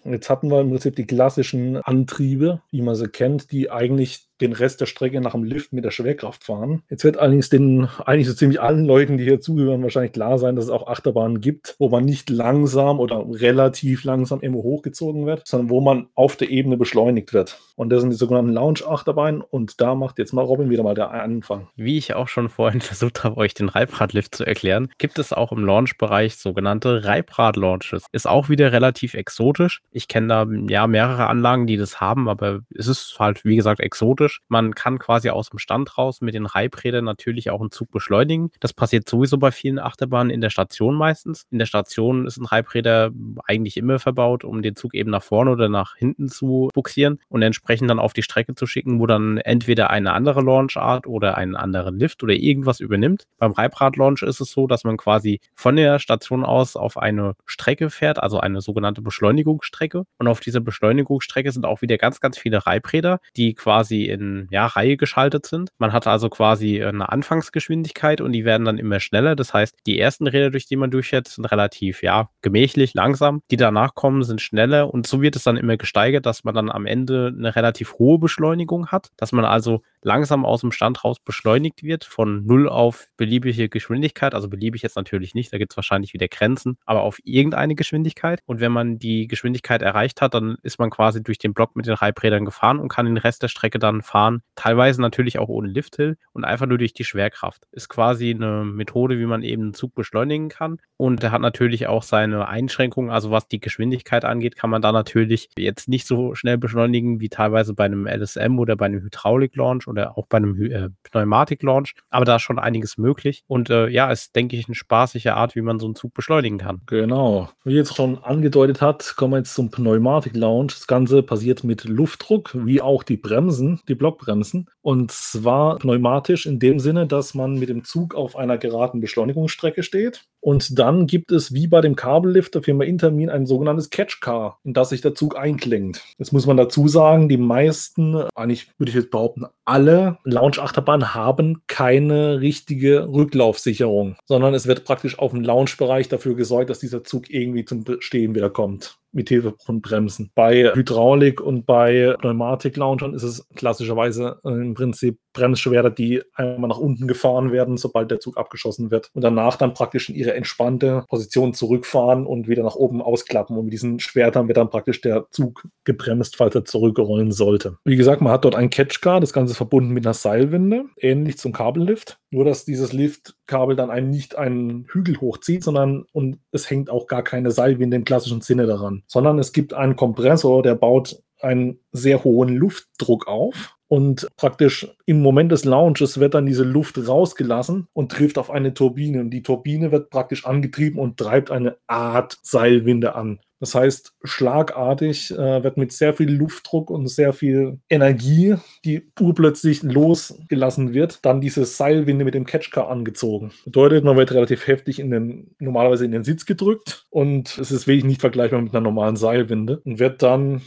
Jetzt hatten wir im Prinzip die klassischen Antriebe, wie man sie kennt, die eigentlich den Rest der Strecke nach dem Lift mit der Schwerkraft fahren. Jetzt wird allerdings den eigentlich so ziemlich allen Leuten, die hier zugehören, wahrscheinlich klar sein, dass es auch Achterbahnen gibt, wo man nicht langsam oder relativ langsam immer hochgezogen wird, sondern wo man auf der Ebene beschleunigt wird. Und das sind die sogenannten Lounge-Achterbahnen und da macht jetzt mal Robin wieder mal der Anfang. Wie ich auch schon vorhin versucht habe, euch den Reibradlift zu erklären, gibt es auch im Launch-Bereich sogenannte Reibrad-Launches. Ist auch wieder relativ exotisch. Ich kenne da ja mehrere Anlagen, die das haben, aber es ist halt, wie gesagt, exotisch praktisch. Man kann quasi aus dem Stand raus mit den Reibrädern natürlich auch einen Zug beschleunigen. Das passiert sowieso bei vielen Achterbahnen in der Station meistens. In der Station ist ein Reibräder eigentlich immer verbaut, um den Zug eben nach vorne oder nach hinten zu buxieren und entsprechend dann auf die Strecke zu schicken, wo dann entweder eine andere Launchart oder einen anderen Lift oder irgendwas übernimmt. Beim Reibrad-Launch ist es so, dass man quasi von der Station aus auf eine Strecke fährt, also eine sogenannte Beschleunigungsstrecke. Und auf dieser Beschleunigungsstrecke sind auch wieder ganz, ganz viele Reibräder, die quasi in ja, Reihe geschaltet sind. Man hat also quasi eine Anfangsgeschwindigkeit und die werden dann immer schneller. Das heißt, die ersten Räder, durch die man durchfährt, sind relativ ja, gemächlich, langsam. Die danach kommen, sind schneller und so wird es dann immer gesteigert, dass man dann am Ende eine relativ hohe Beschleunigung hat, dass man also langsam aus dem Stand raus beschleunigt wird, von 0 auf beliebige Geschwindigkeit. Also beliebig jetzt natürlich nicht, da gibt es wahrscheinlich wieder Grenzen, aber auf irgendeine Geschwindigkeit. Und wenn man die Geschwindigkeit erreicht hat, dann ist man quasi durch den Block mit den Reibrädern gefahren und kann den Rest der Strecke dann fahren. Teilweise natürlich auch ohne Lifthill und einfach nur durch die Schwerkraft. Ist quasi eine Methode, wie man eben einen Zug beschleunigen kann. Und er hat natürlich auch seine Einschränkungen. Also was die Geschwindigkeit angeht, kann man da natürlich jetzt nicht so schnell beschleunigen wie teilweise bei einem LSM oder bei einem Hydraulik-Launch oder auch bei einem äh, Pneumatik-Launch. Aber da ist schon einiges möglich. Und äh, ja, ist, denke ich, eine spaßige Art, wie man so einen Zug beschleunigen kann. Genau. Wie jetzt schon angedeutet hat, kommen wir jetzt zum Pneumatik-Launch. Das Ganze passiert mit Luftdruck, wie auch die Bremsen, die Blockbremsen. Und zwar pneumatisch in dem Sinne, dass man mit dem Zug auf einer geraden Beschleunigungsstrecke steht. Und dann gibt es wie bei dem Kabellift der Firma Intermin ein sogenanntes Catch Car, in das sich der Zug einklingt. Jetzt muss man dazu sagen, die meisten, eigentlich würde ich jetzt behaupten, alle Lounge-Achterbahnen haben keine richtige Rücklaufsicherung, sondern es wird praktisch auf dem Lounge-Bereich dafür gesorgt, dass dieser Zug irgendwie zum Stehen wieder kommt mit Hilfe von Bremsen. Bei Hydraulik und bei Pneumatik-Launchern ist es klassischerweise äh, im Prinzip Bremsschwerter, die einmal nach unten gefahren werden, sobald der Zug abgeschossen wird und danach dann praktisch in ihre entspannte Position zurückfahren und wieder nach oben ausklappen. Und mit diesen Schwertern wird dann praktisch der Zug gebremst, falls er zurückrollen sollte. Wie gesagt, man hat dort ein Catchcar, das Ganze verbunden mit einer Seilwinde, ähnlich zum Kabellift. Nur, dass dieses Liftkabel dann einen nicht einen Hügel hochzieht, sondern und es hängt auch gar keine Seilwinde im klassischen Sinne daran, sondern es gibt einen Kompressor, der baut einen sehr hohen Luftdruck auf. Und praktisch im Moment des Launches wird dann diese Luft rausgelassen und trifft auf eine Turbine. Und die Turbine wird praktisch angetrieben und treibt eine Art Seilwinde an. Das heißt, schlagartig äh, wird mit sehr viel Luftdruck und sehr viel Energie, die urplötzlich losgelassen wird, dann diese Seilwinde mit dem Catchcar angezogen. Bedeutet, man wird relativ heftig in den, normalerweise in den Sitz gedrückt und es ist wirklich nicht vergleichbar mit einer normalen Seilwinde und wird dann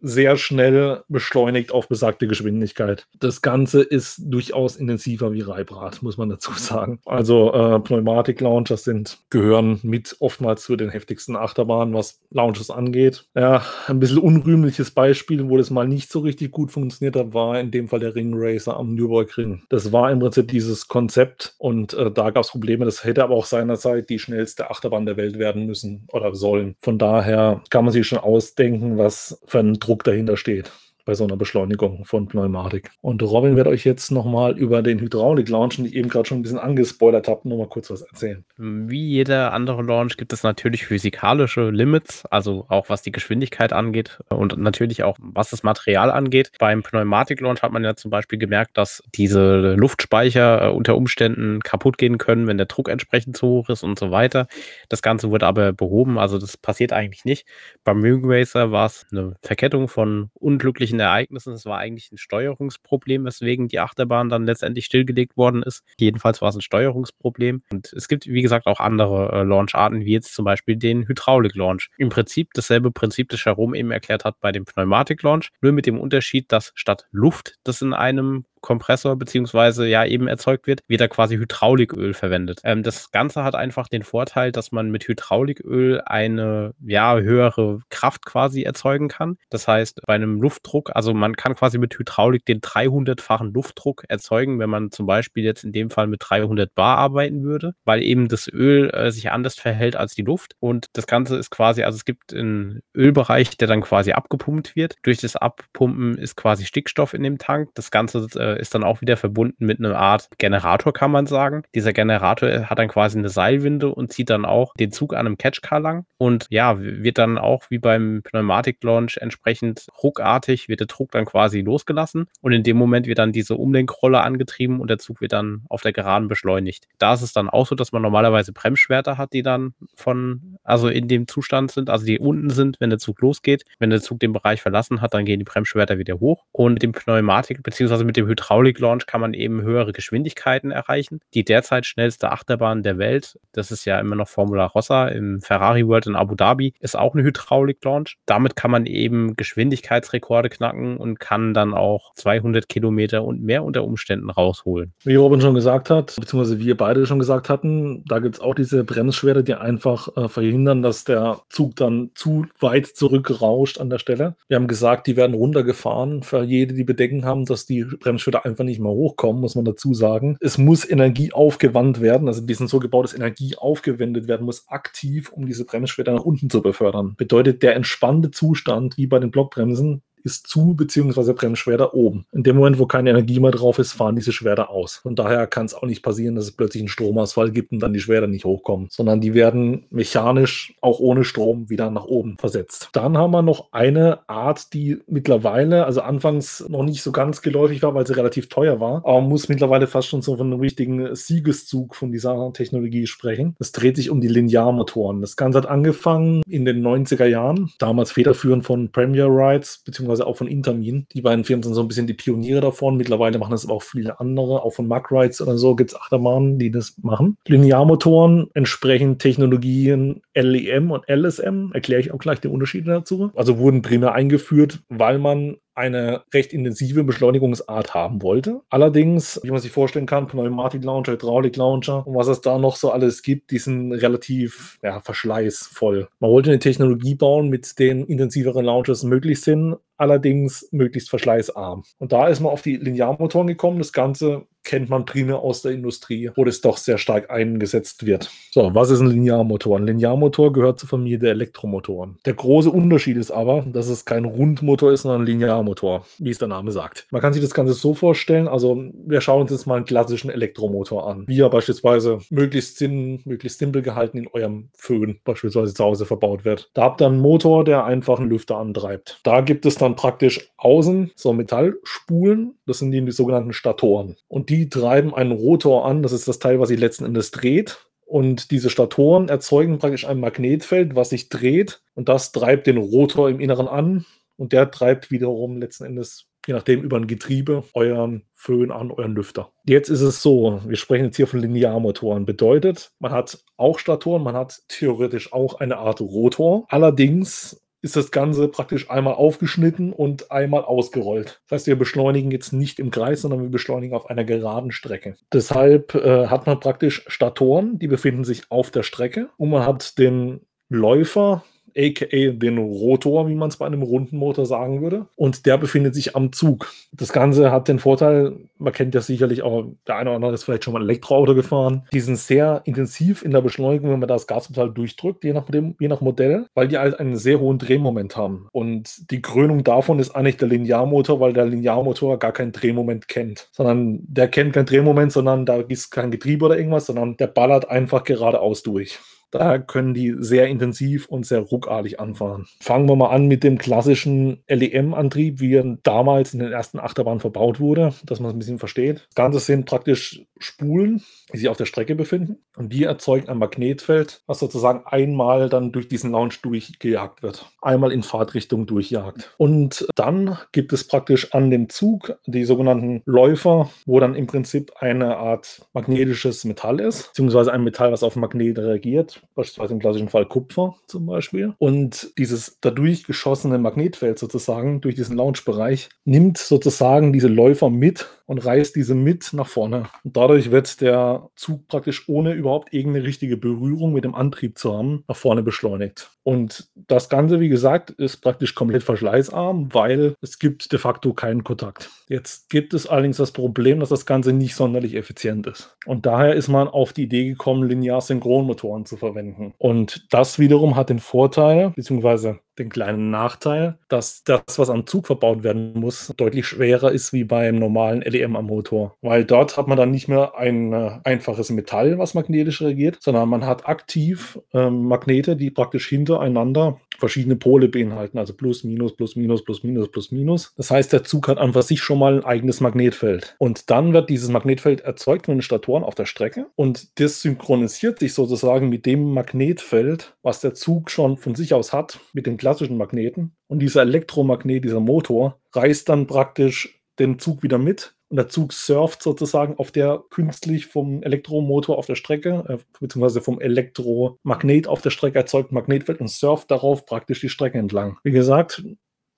sehr schnell beschleunigt auf besagte Geschwindigkeit. Das Ganze ist durchaus intensiver wie Reibrad, muss man dazu sagen. Also äh, Pneumatik-Launchers sind, gehören mit oftmals zu den heftigsten Achterbahnen, was Launches angeht. Ja, ein bisschen unrühmliches Beispiel, wo das mal nicht so richtig gut funktioniert hat, war in dem Fall der Ring Racer am Nürburgring. Das war im Prinzip dieses Konzept und äh, da gab es Probleme. Das hätte aber auch seinerzeit die schnellste Achterbahn der Welt werden müssen oder sollen. Von daher kann man sich schon ausdenken, was für ein Druck dahinter steht bei so einer Beschleunigung von Pneumatik. Und Robin wird euch jetzt nochmal über den Hydraulik-Launch, den ich eben gerade schon ein bisschen angespoilert habe, nochmal kurz was erzählen. Wie jeder andere Launch gibt es natürlich physikalische Limits, also auch was die Geschwindigkeit angeht und natürlich auch was das Material angeht. Beim Pneumatik-Launch hat man ja zum Beispiel gemerkt, dass diese Luftspeicher äh, unter Umständen kaputt gehen können, wenn der Druck entsprechend zu hoch ist und so weiter. Das Ganze wurde aber behoben, also das passiert eigentlich nicht. Beim Ring Racer war es eine Verkettung von unglücklichen solchen Ereignissen. Es war eigentlich ein Steuerungsproblem, weswegen die Achterbahn dann letztendlich stillgelegt worden ist. Jedenfalls war es ein Steuerungsproblem. Und es gibt, wie gesagt, auch andere äh, Launcharten, wie jetzt zum Beispiel den Hydraulik-Launch. Im Prinzip dasselbe Prinzip, das Jerome eben erklärt hat bei dem Pneumatik-Launch, nur mit dem Unterschied, dass statt Luft, das in einem Kompressor beziehungsweise ja eben erzeugt wird, wird da quasi Hydrauliköl verwendet. Ähm, das Ganze hat einfach den Vorteil, dass man mit Hydrauliköl eine ja höhere Kraft quasi erzeugen kann. Das heißt, bei einem Luftdruck, also man kann quasi mit Hydraulik den 300-fachen Luftdruck erzeugen, wenn man zum Beispiel jetzt in dem Fall mit 300 Bar arbeiten würde, weil eben das Öl äh, sich anders verhält als die Luft. Und das Ganze ist quasi, also es gibt einen Ölbereich, der dann quasi abgepumpt wird. Durch das Abpumpen ist quasi Stickstoff in dem Tank. Das Ganze äh, ist dann auch wieder verbunden mit einer Art Generator, kann man sagen. Dieser Generator äh, hat dann quasi eine Seilwinde und zieht dann auch den Zug an einem Catchcar lang und ja, wird dann auch wie beim Pneumatik-Launch entsprechend ruckartig, wird der Druck dann quasi losgelassen und in dem Moment wird dann diese Umlenkrolle angetrieben und der Zug wird dann auf der Geraden beschleunigt. Da ist es dann auch so, dass man normalerweise Bremsschwerter hat, die dann von, also in dem Zustand sind, also die unten sind, wenn der Zug losgeht. Wenn der Zug den Bereich verlassen hat, dann gehen die Bremsschwerter wieder hoch und mit dem Pneumatik, beziehungsweise mit dem Hydraulik Hydraulik-Launch kann man eben höhere Geschwindigkeiten erreichen. Die derzeit schnellste Achterbahn der Welt, das ist ja immer noch Formula Rossa im Ferrari World in Abu Dhabi, ist auch eine Hydraulik-Launch. Damit kann man eben Geschwindigkeitsrekorde knacken und kann dann auch 200 Kilometer und mehr unter Umständen rausholen. Wie Robin schon gesagt hat, beziehungsweise wir beide schon gesagt hatten, da gibt es auch diese Bremsschwere, die einfach äh, verhindern, dass der Zug dann zu weit zurückrauscht an der Stelle. Wir haben gesagt, die werden runtergefahren für jede, die Bedenken haben, dass die Bremsschwere da einfach nicht mehr hochkommen, muss man dazu sagen. Es muss Energie aufgewandt werden, also die sind so gebaut, dass Energie aufgewendet werden muss, aktiv, um diese Bremsschwerter nach unten zu befördern. Bedeutet, der entspannte Zustand, wie bei den Blockbremsen, ist zu, beziehungsweise Bremsschwerter oben. In dem Moment, wo keine Energie mehr drauf ist, fahren diese Schwerter aus. Von daher kann es auch nicht passieren, dass es plötzlich einen Stromausfall gibt und dann die Schwerter nicht hochkommen, sondern die werden mechanisch auch ohne Strom wieder nach oben versetzt. Dann haben wir noch eine Art, die mittlerweile, also anfangs noch nicht so ganz geläufig war, weil sie relativ teuer war, aber man muss mittlerweile fast schon so von einem richtigen Siegeszug von dieser Technologie sprechen. Das dreht sich um die Linearmotoren. Das Ganze hat angefangen in den 90er Jahren, damals federführend von Premier Rides, beziehungsweise auch von Intermin. Die beiden Firmen sind so ein bisschen die Pioniere davon. Mittlerweile machen das aber auch viele andere, auch von Mack Rides oder so gibt es Achterbahnen, die das machen. Linearmotoren entsprechen Technologien LEM und LSM, erkläre ich auch gleich den Unterschied dazu. Also wurden primär eingeführt, weil man eine recht intensive Beschleunigungsart haben wollte. Allerdings, wie man sich vorstellen kann, Pneumatik-Launcher, Hydraulik-Launcher und was es da noch so alles gibt, die sind relativ ja, verschleißvoll. Man wollte eine Technologie bauen, mit denen intensivere Launchers möglich sind, allerdings möglichst verschleißarm. Und da ist man auf die Linearmotoren gekommen. Das Ganze kennt man primär aus der Industrie, wo das doch sehr stark eingesetzt wird. So, was ist ein Linearmotor? Ein Linearmotor gehört zur Familie der Elektromotoren. Der große Unterschied ist aber, dass es kein Rundmotor ist, sondern ein Linearmotor, wie es der Name sagt. Man kann sich das Ganze so vorstellen, also wir schauen uns jetzt mal einen klassischen Elektromotor an, wie er beispielsweise möglichst, sinn, möglichst simpel gehalten in eurem Föhn beispielsweise zu Hause verbaut wird. Da habt ihr einen Motor, der einfach einen Lüfter antreibt. Da gibt es dann praktisch außen so Metallspulen, das sind die, sogenannten Statoren. Und die treiben einen Rotor an, das ist das Teil, was sich letzten Endes dreht. Und diese Statoren erzeugen praktisch ein Magnetfeld, was sich dreht und das treibt den Rotor im Inneren an und der treibt wiederum letzten Endes, je nachdem, über ein Getriebe euren Föhn an, euren Lüfter. Jetzt ist es so, wir sprechen jetzt hier von Linearmotoren. Bedeutet, man hat auch Statoren, man hat theoretisch auch eine Art Rotor. Allerdings ist das Ganze praktisch einmal aufgeschnitten und einmal ausgerollt. Das heißt, wir beschleunigen jetzt nicht im Kreis, sondern wir beschleunigen auf einer geraden Strecke. Deshalb äh, hat man praktisch Statoren, die befinden sich auf der Strecke und man hat den Läufer, aka den Rotor, wie man es bei einem runden Motor sagen würde. Und der befindet sich am Zug. Das Ganze hat den Vorteil, man kennt ja sicherlich auch, der eine oder andere ist vielleicht schon mal Elektroauto gefahren. Die sind sehr intensiv in der Beschleunigung, wenn man das Gaspedal durchdrückt, je nach, je nach Modell, weil die halt einen sehr hohen Drehmoment haben. Und die Krönung davon ist eigentlich der Linearmotor, weil der Linearmotor gar kein Drehmoment kennt, sondern der kennt kein Drehmoment, sondern da ist kein Getriebe oder irgendwas, sondern der ballert einfach geradeaus durch. Da können die sehr intensiv und sehr ruckartig anfahren. Fangen wir mal an mit dem klassischen LEM-Antrieb, wie er damals in den ersten Achterbahnen verbaut wurde, dass man es ein bisschen versteht. Das Ganze sind praktisch Spulen, die sich auf der Strecke befinden. Und die erzeugen ein Magnetfeld, was sozusagen einmal dann durch diesen Launch durchgejagt wird. Einmal in Fahrtrichtung durchjagt. Und dann gibt es praktisch an dem Zug die sogenannten Läufer, wo dann im Prinzip eine Art magnetisches Metall ist, beziehungsweise ein Metall, was auf Magnete reagiert, beispielsweise im klassischen Fall Kupfer zum Beispiel. Und dieses dadurch geschossene Magnetfeld sozusagen durch diesen Launchbereich nimmt sozusagen diese Läufer mit und reißt diese mit nach vorne. Und dadurch wird der Zug praktisch ohne überhaupt irgendeine richtige Berührung mit dem Antrieb zu haben, nach vorne beschleunigt. Und das Ganze, wie gesagt, ist praktisch komplett verschleißarm, weil es gibt de facto keinen Kontakt. Jetzt gibt es allerdings das Problem, dass das Ganze nicht sonderlich effizient ist. Und daher ist man auf die Idee gekommen, linear-synchronmotoren zu verwenden. Und das wiederum hat den Vorteil, beziehungsweise den kleinen Nachteil, dass das, was am Zug verbaut werden muss, deutlich schwerer ist wie beim normalen LEM am Motor. Weil dort hat man dann nicht mehr ein äh, einfaches Metall, was magnetisch reagiert, sondern man hat aktiv äh, Magnete, die praktisch hintereinander verschiedene Pole beinhalten, also plus, minus, plus, minus, plus, minus, plus, minus. Das heißt, der Zug hat an sich schon mal ein eigenes Magnetfeld. Und dann wird dieses Magnetfeld erzeugt von den Statoren auf der Strecke und das synchronisiert sich sozusagen mit dem Magnetfeld, was der Zug schon von sich aus hat, mit den klassischen Magneten. Und dieser Elektromagnet, dieser Motor, reißt dann praktisch den Zug wieder mit und der Zug surft sozusagen auf der künstlich vom Elektromotor auf der Strecke, äh, beziehungsweise vom Elektromagnet auf der Strecke erzeugten Magnetfeld und surft darauf praktisch die Strecke entlang. Wie gesagt,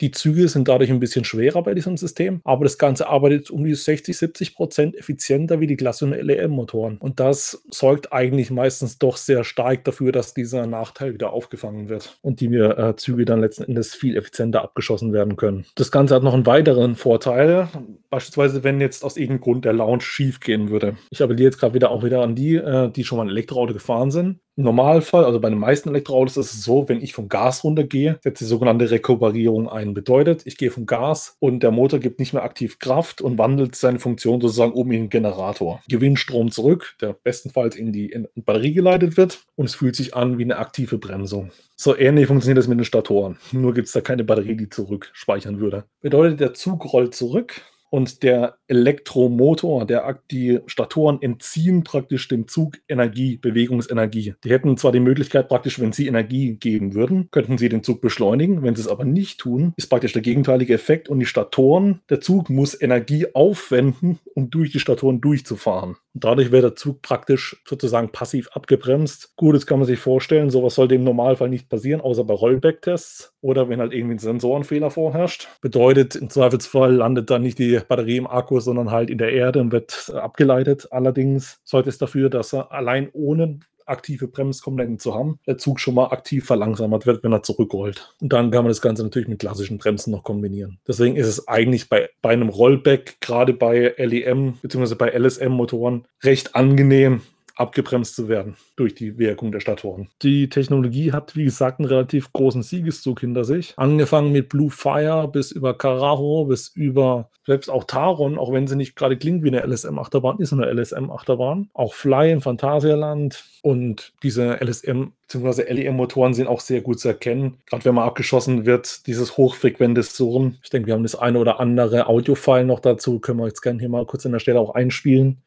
die Züge sind dadurch ein bisschen schwerer bei diesem System, aber das Ganze arbeitet um die 60, 70 Prozent effizienter wie die klassischen LEM-Motoren. Und das sorgt eigentlich meistens doch sehr stark dafür, dass dieser Nachteil wieder aufgefangen wird und die äh, Züge dann letzten Endes viel effizienter abgeschossen werden können. Das Ganze hat noch einen weiteren Vorteil, beispielsweise wenn jetzt aus irgendeinem Grund der Launch schief gehen würde. Ich appelliere jetzt gerade wieder auch wieder an die, äh, die schon mal ein Elektroauto gefahren sind Normalfall, also bei den meisten Elektroautos ist es so, wenn ich vom Gas runtergehe, setzt die sogenannte Rekuperierung ein. Bedeutet, ich gehe vom Gas und der Motor gibt nicht mehr aktiv Kraft und wandelt seine Funktion sozusagen um in den Generator. Gewinnt Strom zurück, der bestenfalls in die Batterie geleitet wird und es fühlt sich an wie eine aktive Bremsung. So ähnlich funktioniert das mit den Statoren. Nur gibt es da keine Batterie, die zurückspeichern würde. Bedeutet, der Zug rollt zurück und der Elektromotor, der die Statoren entziehen praktisch dem Zug Energie, Bewegungsenergie. Die hätten zwar die Möglichkeit praktisch, wenn sie Energie geben würden, könnten sie den Zug beschleunigen. Wenn sie es aber nicht tun, ist praktisch der gegenteilige Effekt und die Statoren, der Zug muss Energie aufwenden, um durch die Statoren durchzufahren. Dadurch wird der Zug praktisch sozusagen passiv abgebremst. Gut, das kann man sich vorstellen, sowas sollte im Normalfall nicht passieren, außer bei Rollback-Tests oder wenn halt irgendwie ein Sensorenfehler vorherrscht. Bedeutet, im Zweifelsfall landet dann nicht die Batterie im Akku, sondern halt in der Erde und wird abgeleitet. Allerdings sorgt es dafür, dass er allein ohne aktive Bremskomponenten zu haben, der Zug schon mal aktiv verlangsamt wird, wenn er zurückrollt. Und dann kann man das Ganze natürlich mit klassischen Bremsen noch kombinieren. Deswegen ist es eigentlich bei, bei einem Rollback, gerade bei LEM bzw. bei LSM-Motoren, recht angenehm, abgebremst zu werden durch die Wirkung der Statoren. Die Technologie hat, wie gesagt, einen relativ großen Siegeszug hinter sich. Angefangen mit Blue Fire bis über Carajo, bis über selbst auch Taron, auch wenn sie nicht gerade klingt wie eine LSM-Achterbahn, ist eine LSM-Achterbahn. Auch Fly im Phantasialand und diese LSM bzw. LEM-Motoren sind auch sehr gut zu erkennen. Gerade wenn man abgeschossen wird, dieses hochfrequente Surren. Ich denke, wir haben das eine oder andere Audio-File noch dazu. Können wir jetzt gerne hier mal kurz an der Stelle auch einspielen.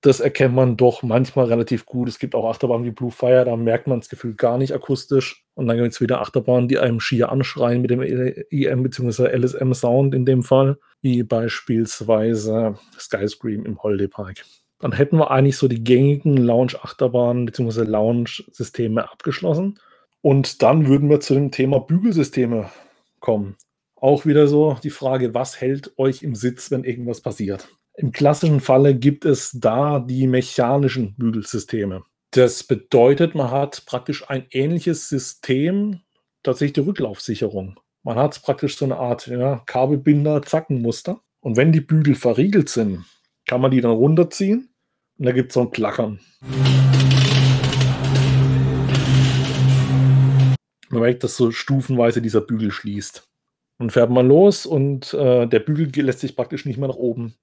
Das erkennt man doch manchmal relativ gut. Es gibt auch Achterbahnen wie Blue Fire, da merkt man das Gefühl gar nicht akustisch. Und dann gibt es wieder Achterbahnen, die einem schier anschreien mit dem EM bzw. LSM Sound in dem Fall, wie beispielsweise Skyscream im Holiday Park. Dann hätten wir eigentlich so die gängigen Lounge-Achterbahnen bzw. Lounge-Systeme abgeschlossen. Und dann würden wir zu dem Thema Bügelsysteme kommen. Auch wieder so die Frage, was hält euch im Sitz, wenn irgendwas passiert? Im klassischen Falle gibt es da die mechanischen Bügelsysteme. Das bedeutet, man hat praktisch ein ähnliches System, tatsächlich die Rücklaufsicherung. Man hat praktisch so eine Art ja, Kabelbinder-Zackenmuster. Und wenn die Bügel verriegelt sind, kann man die dann runterziehen und da gibt es so ein Klackern. Man merkt, dass so stufenweise dieser Bügel schließt. Dann fährt man los und äh, der Bügel lässt sich praktisch nicht mehr nach oben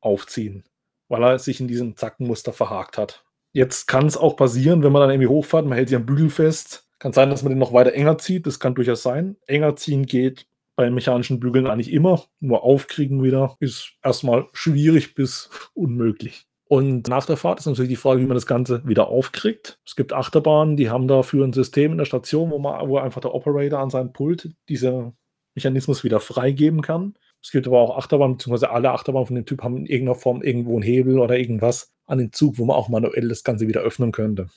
aufziehen, weil er sich in diesem Zackenmuster verhakt hat. Jetzt kann es auch passieren, wenn man dann irgendwie hochfährt, man hält sich am Bügel fest. Kann sein, dass man den noch weiter enger zieht. Das kann durchaus sein. Enger ziehen geht bei mechanischen Bügeln eigentlich immer. Nur aufkriegen wieder ist erstmal schwierig bis unmöglich. Und nach der Fahrt ist natürlich die Frage, wie man das Ganze wieder aufkriegt. Es gibt Achterbahnen, die haben dafür ein System in der Station, wo, man, wo einfach der Operator an seinem Pult diesen Mechanismus wieder freigeben kann. Es gibt aber auch Achterbahnen, beziehungsweise alle Achterbahnen von dem Typ haben in irgendeiner Form irgendwo einen Hebel oder irgendwas an den Zug, wo man auch manuell das Ganze wieder öffnen könnte.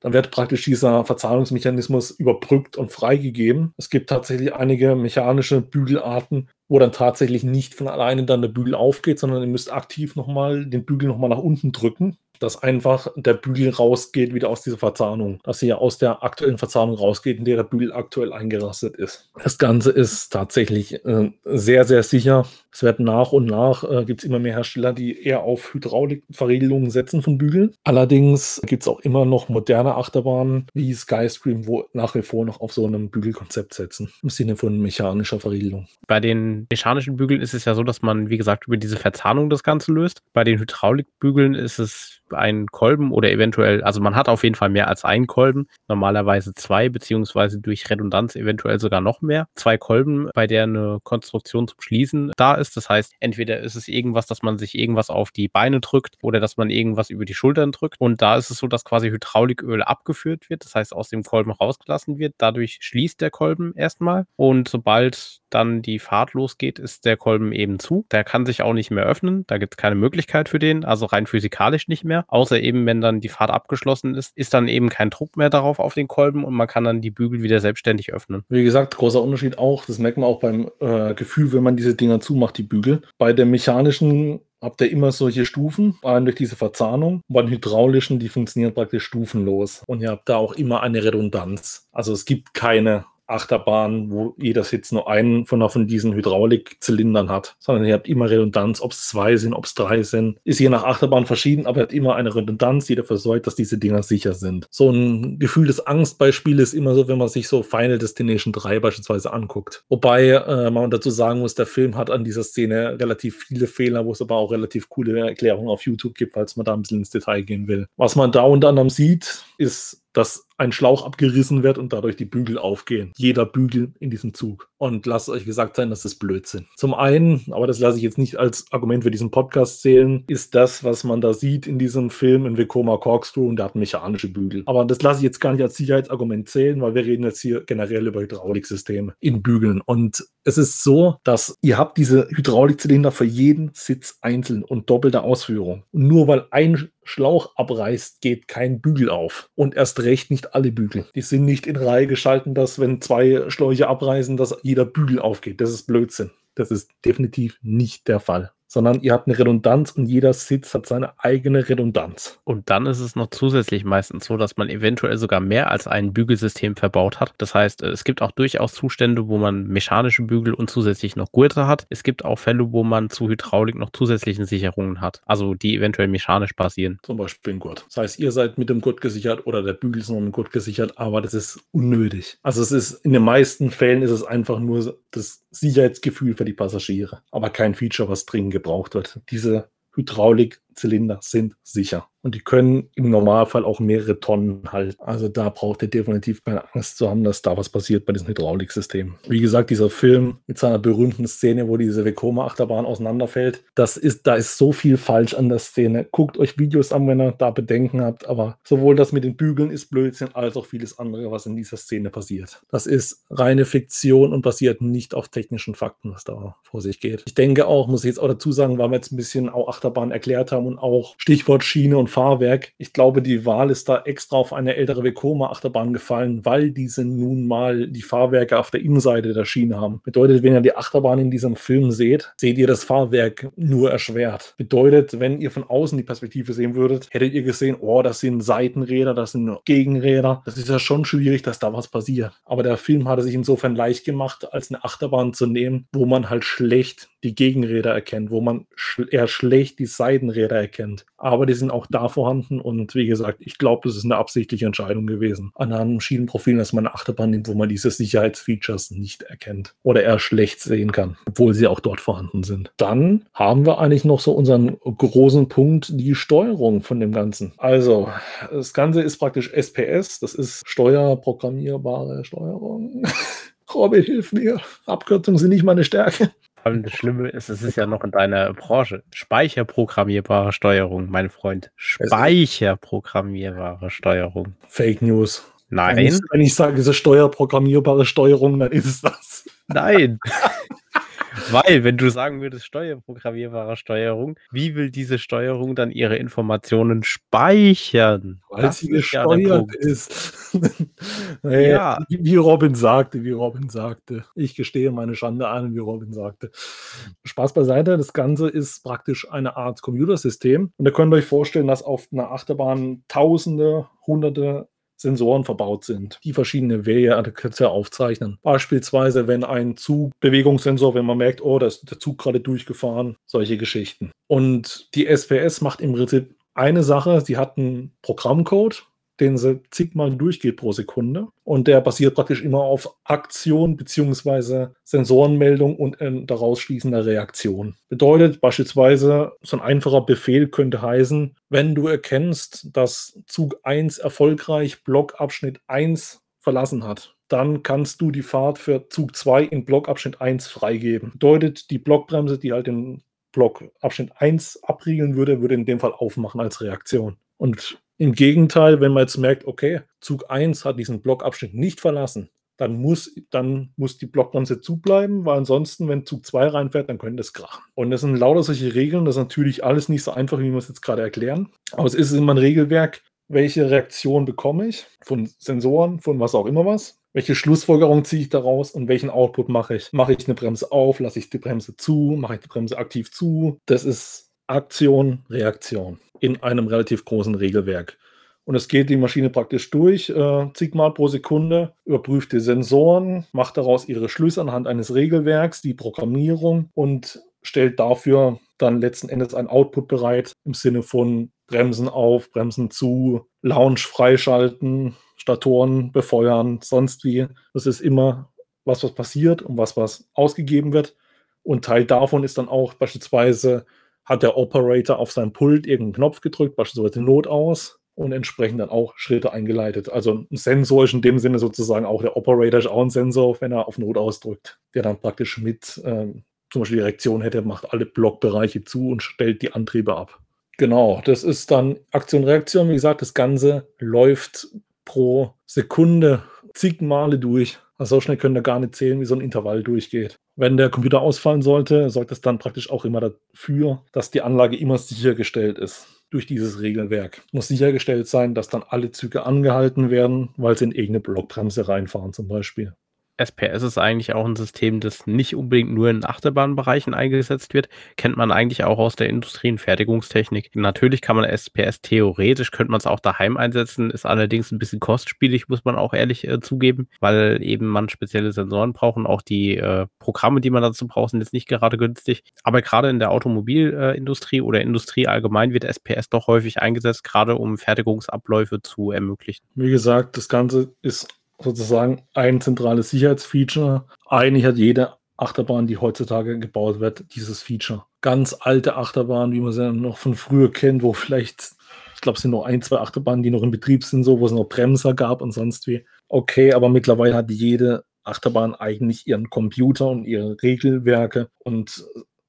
Dann wird praktisch dieser Verzahnungsmechanismus überbrückt und freigegeben. Es gibt tatsächlich einige mechanische Bügelarten, wo dann tatsächlich nicht von alleine dann der Bügel aufgeht, sondern ihr müsst aktiv nochmal den Bügel nochmal nach unten drücken dass einfach der Bügel rausgeht wieder aus dieser Verzahnung, dass sie ja aus der aktuellen Verzahnung rausgeht, in der der Bügel aktuell eingerastet ist. Das Ganze ist tatsächlich äh, sehr, sehr sicher. Es wird nach und nach, äh, gibt es immer mehr Hersteller, die eher auf Hydraulikverriegelungen setzen von Bügeln. Allerdings gibt es auch immer noch moderne Achterbahnen wie Skyscream, wo nach wie vor noch auf so einem Bügelkonzept setzen, im Sinne von mechanischer Verriegelung. Bei den mechanischen Bügeln ist es ja so, dass man, wie gesagt, über diese Verzahnung das Ganze löst. Bei den Hydraulikbügeln ist es ein Kolben oder eventuell, also man hat auf jeden Fall mehr als einen Kolben, normalerweise zwei, beziehungsweise durch Redundanz eventuell sogar noch mehr. Zwei Kolben, bei der eine Konstruktion zum Schließen da ist. Das heißt, entweder ist es irgendwas, dass man sich irgendwas auf die Beine drückt oder dass man irgendwas über die Schultern drückt. Und da ist es so, dass quasi Hydrauliköl abgeführt wird, das heißt aus dem Kolben rausgelassen wird. Dadurch schließt der Kolben erstmal. Und sobald dann die Fahrt losgeht, ist der Kolben eben zu. Der kann sich auch nicht mehr öffnen. Da gibt es keine Möglichkeit für den, also rein physikalisch nicht mehr. Außer eben, wenn dann die Fahrt abgeschlossen ist, ist dann eben kein Druck mehr darauf auf den Kolben und man kann dann die Bügel wieder selbstständig öffnen. Wie gesagt, großer Unterschied auch. Das merkt man auch beim äh, Gefühl, wenn man diese Dinger zumacht, die Bügel. Bei der mechanischen habt ihr immer solche Stufen, allein durch diese Verzahnung. Bei den hydraulischen, die funktionieren praktisch stufenlos. Und ihr habt da auch immer eine Redundanz. Also es gibt keine Achterbahn, wo jeder Sitz nur einen von, von diesen Hydraulikzylindern hat, sondern ihr habt immer Redundanz, ob es zwei sind, ob es drei sind. Ist je nach Achterbahn verschieden, aber ihr habt immer eine Redundanz, die dafür sorgt, dass diese Dinger sicher sind. So ein Gefühl des Angstbeispiels ist immer so, wenn man sich so Final Destination 3 beispielsweise anguckt. Wobei äh, man dazu sagen muss, der Film hat an dieser Szene relativ viele Fehler, wo es aber auch relativ coole Erklärungen auf YouTube gibt, falls man da ein bisschen ins Detail gehen will. Was man da unter anderem sieht, ist, dass ein Schlauch abgerissen wird und dadurch die Bügel aufgehen. Jeder Bügel in diesem Zug. Und lasst euch gesagt sein, das ist Blödsinn. Zum einen, aber das lasse ich jetzt nicht als Argument für diesen Podcast zählen, ist das, was man da sieht in diesem Film in Vekoma Corkscrew und der hat mechanische Bügel. Aber das lasse ich jetzt gar nicht als Sicherheitsargument zählen, weil wir reden jetzt hier generell über Hydrauliksysteme in Bügeln. Und es ist so, dass ihr habt diese Hydraulikzylinder für jeden Sitz einzeln und doppelte Ausführung. Und nur weil ein Schlauch abreißt, geht kein Bügel auf. Und erst recht nicht alle Bügel. Die sind nicht in Reihe geschalten, dass wenn zwei Schläuche abreißen, dass jeder Bügel aufgeht. Das ist Blödsinn. Das ist definitiv nicht der Fall sondern ihr habt eine Redundanz und jeder Sitz hat seine eigene Redundanz. Und dann ist es noch zusätzlich meistens so, dass man eventuell sogar mehr als ein Bügelsystem verbaut hat. Das heißt, es gibt auch durchaus Zustände, wo man mechanische Bügel und zusätzlich noch Gurte hat. Es gibt auch Fälle, wo man zu Hydraulik noch zusätzlichen Sicherungen hat, also die eventuell mechanisch basieren. Zum Beispiel ein Gurt. Das heißt, ihr seid mit dem Gurt gesichert oder der Bügel ist noch mit dem Gurt gesichert, aber das ist unnötig. Also es ist in den meisten Fällen ist es einfach nur das Sicherheitsgefühl für die Passagiere, aber kein Feature, was dringend gebraucht wird. Diese Hydraulikzylinder sind sicher. Und die können im Normalfall auch mehrere Tonnen halten. Also da braucht ihr definitiv keine Angst zu haben, dass da was passiert bei diesem Hydrauliksystem. Wie gesagt, dieser Film mit seiner berühmten Szene, wo diese Vekoma-Achterbahn auseinanderfällt, das ist, da ist so viel falsch an der Szene. Guckt euch Videos an, wenn ihr da Bedenken habt. Aber sowohl das mit den Bügeln ist Blödsinn, als auch vieles andere, was in dieser Szene passiert. Das ist reine Fiktion und basiert nicht auf technischen Fakten, was da vor sich geht. Ich denke auch, muss ich jetzt auch dazu sagen, weil wir jetzt ein bisschen auch Achterbahn erklärt haben und auch Stichwort Schiene und Fahrwerk. Ich glaube, die Wahl ist da extra auf eine ältere Vekoma-Achterbahn gefallen, weil diese nun mal die Fahrwerke auf der Innenseite der Schiene haben. Bedeutet, wenn ihr die Achterbahn in diesem Film seht, seht ihr das Fahrwerk nur erschwert. Bedeutet, wenn ihr von außen die Perspektive sehen würdet, hättet ihr gesehen, oh, das sind Seitenräder, das sind Gegenräder. Das ist ja schon schwierig, dass da was passiert. Aber der Film hatte sich insofern leicht gemacht, als eine Achterbahn zu nehmen, wo man halt schlecht die Gegenräder erkennt, wo man sch eher schlecht die Seitenräder erkennt. Aber die sind auch da vorhanden und wie gesagt, ich glaube, das ist eine absichtliche Entscheidung gewesen. An einem Schienenprofil, dass man eine Achterbahn nimmt, wo man diese Sicherheitsfeatures nicht erkennt oder eher schlecht sehen kann, obwohl sie auch dort vorhanden sind. Dann haben wir eigentlich noch so unseren großen Punkt, die Steuerung von dem Ganzen. Also, das Ganze ist praktisch SPS, das ist steuerprogrammierbare Steuerung. Robin, hilf mir. Abkürzungen sind nicht meine Stärke. Vor allem das Schlimme ist, es ist ja noch in deiner Branche. Speicherprogrammierbare Steuerung, mein Freund. Speicherprogrammierbare Steuerung. Fake News. Nein. Wenn ich, wenn ich sage, es ist steuerprogrammierbare Steuerung, dann ist es das. Nein. Weil, wenn du sagen würdest, steuerprogrammierbare Steuerung, wie will diese Steuerung dann ihre Informationen speichern? Weil sie gesteuert ist. naja, ja. Wie Robin sagte, wie Robin sagte. Ich gestehe meine Schande an, wie Robin sagte. Spaß beiseite, das Ganze ist praktisch eine Art Computersystem. Und ihr könnt euch vorstellen, dass auf einer Achterbahn Tausende, Hunderte Sensoren verbaut sind, die verschiedene Wehradekette aufzeichnen. Beispielsweise, wenn ein Zug, Bewegungssensor, wenn man merkt, oh, da ist der Zug gerade durchgefahren, solche Geschichten. Und die SPS macht im Prinzip eine Sache, sie hat einen Programmcode, den sie zigmal durchgeht pro Sekunde. Und der basiert praktisch immer auf Aktion bzw. Sensorenmeldung und äh, daraus schließender Reaktion. Bedeutet beispielsweise, so ein einfacher Befehl könnte heißen, wenn du erkennst, dass Zug 1 erfolgreich Blockabschnitt 1 verlassen hat, dann kannst du die Fahrt für Zug 2 in Blockabschnitt 1 freigeben. Bedeutet, die Blockbremse, die halt den Blockabschnitt 1 abriegeln würde, würde in dem Fall aufmachen als Reaktion. Und im Gegenteil, wenn man jetzt merkt, okay, Zug 1 hat diesen Blockabschnitt nicht verlassen, dann muss, dann muss die Blockbremse zubleiben, weil ansonsten, wenn Zug 2 reinfährt, dann könnte es krachen. Und das sind lauter solche Regeln, das ist natürlich alles nicht so einfach, wie wir es jetzt gerade erklären. Aber es ist immer ein Regelwerk, welche Reaktion bekomme ich von Sensoren, von was auch immer was. Welche Schlussfolgerung ziehe ich daraus und welchen Output mache ich? Mache ich eine Bremse auf, lasse ich die Bremse zu, mache ich die Bremse aktiv zu? Das ist Aktion, Reaktion in einem relativ großen Regelwerk. Und es geht die Maschine praktisch durch, äh, zigmal pro Sekunde, überprüft die Sensoren, macht daraus ihre Schlüsse anhand eines Regelwerks, die Programmierung und stellt dafür dann letzten Endes ein Output bereit im Sinne von Bremsen auf, Bremsen zu, Lounge freischalten, Statoren befeuern, sonst wie. Das ist immer was, was passiert und was, was ausgegeben wird. Und Teil davon ist dann auch beispielsweise, hat der Operator auf seinem Pult irgendeinen Knopf gedrückt, beispielsweise Not aus und entsprechend dann auch Schritte eingeleitet. Also ein Sensor ist in dem Sinne sozusagen auch der Operator ist auch ein Sensor, wenn er auf Not ausdrückt, der dann praktisch mit ähm, zum Beispiel die Reaktion hätte, macht alle Blockbereiche zu und stellt die Antriebe ab. Genau, das ist dann Aktion-Reaktion. Wie gesagt, das Ganze läuft pro Sekunde zig Male durch. Also so schnell können wir gar nicht zählen, wie so ein Intervall durchgeht. Wenn der Computer ausfallen sollte, sorgt das dann praktisch auch immer dafür, dass die Anlage immer sichergestellt ist durch dieses Regelwerk. Muss sichergestellt sein, dass dann alle Züge angehalten werden, weil sie in irgendeine Blockbremse reinfahren zum Beispiel. SPS ist eigentlich auch ein System, das nicht unbedingt nur in Achterbahnbereichen eingesetzt wird. Kennt man eigentlich auch aus der Industrie- und Fertigungstechnik. Natürlich kann man SPS theoretisch, könnte man es auch daheim einsetzen, ist allerdings ein bisschen kostspielig, muss man auch ehrlich äh, zugeben, weil eben man spezielle Sensoren braucht und auch die äh, Programme, die man dazu braucht, sind jetzt nicht gerade günstig. Aber gerade in der Automobilindustrie äh, oder Industrie allgemein wird SPS doch häufig eingesetzt, gerade um Fertigungsabläufe zu ermöglichen. Wie gesagt, das Ganze ist sozusagen ein zentrales Sicherheitsfeature. Eigentlich hat jede Achterbahn, die heutzutage gebaut wird, dieses Feature. Ganz alte Achterbahnen, wie man sie noch von früher kennt, wo vielleicht, ich glaube, es sind nur ein, zwei Achterbahnen, die noch in Betrieb sind, so, wo es noch Bremser gab und sonst wie. Okay, aber mittlerweile hat jede Achterbahn eigentlich ihren Computer und ihre Regelwerke und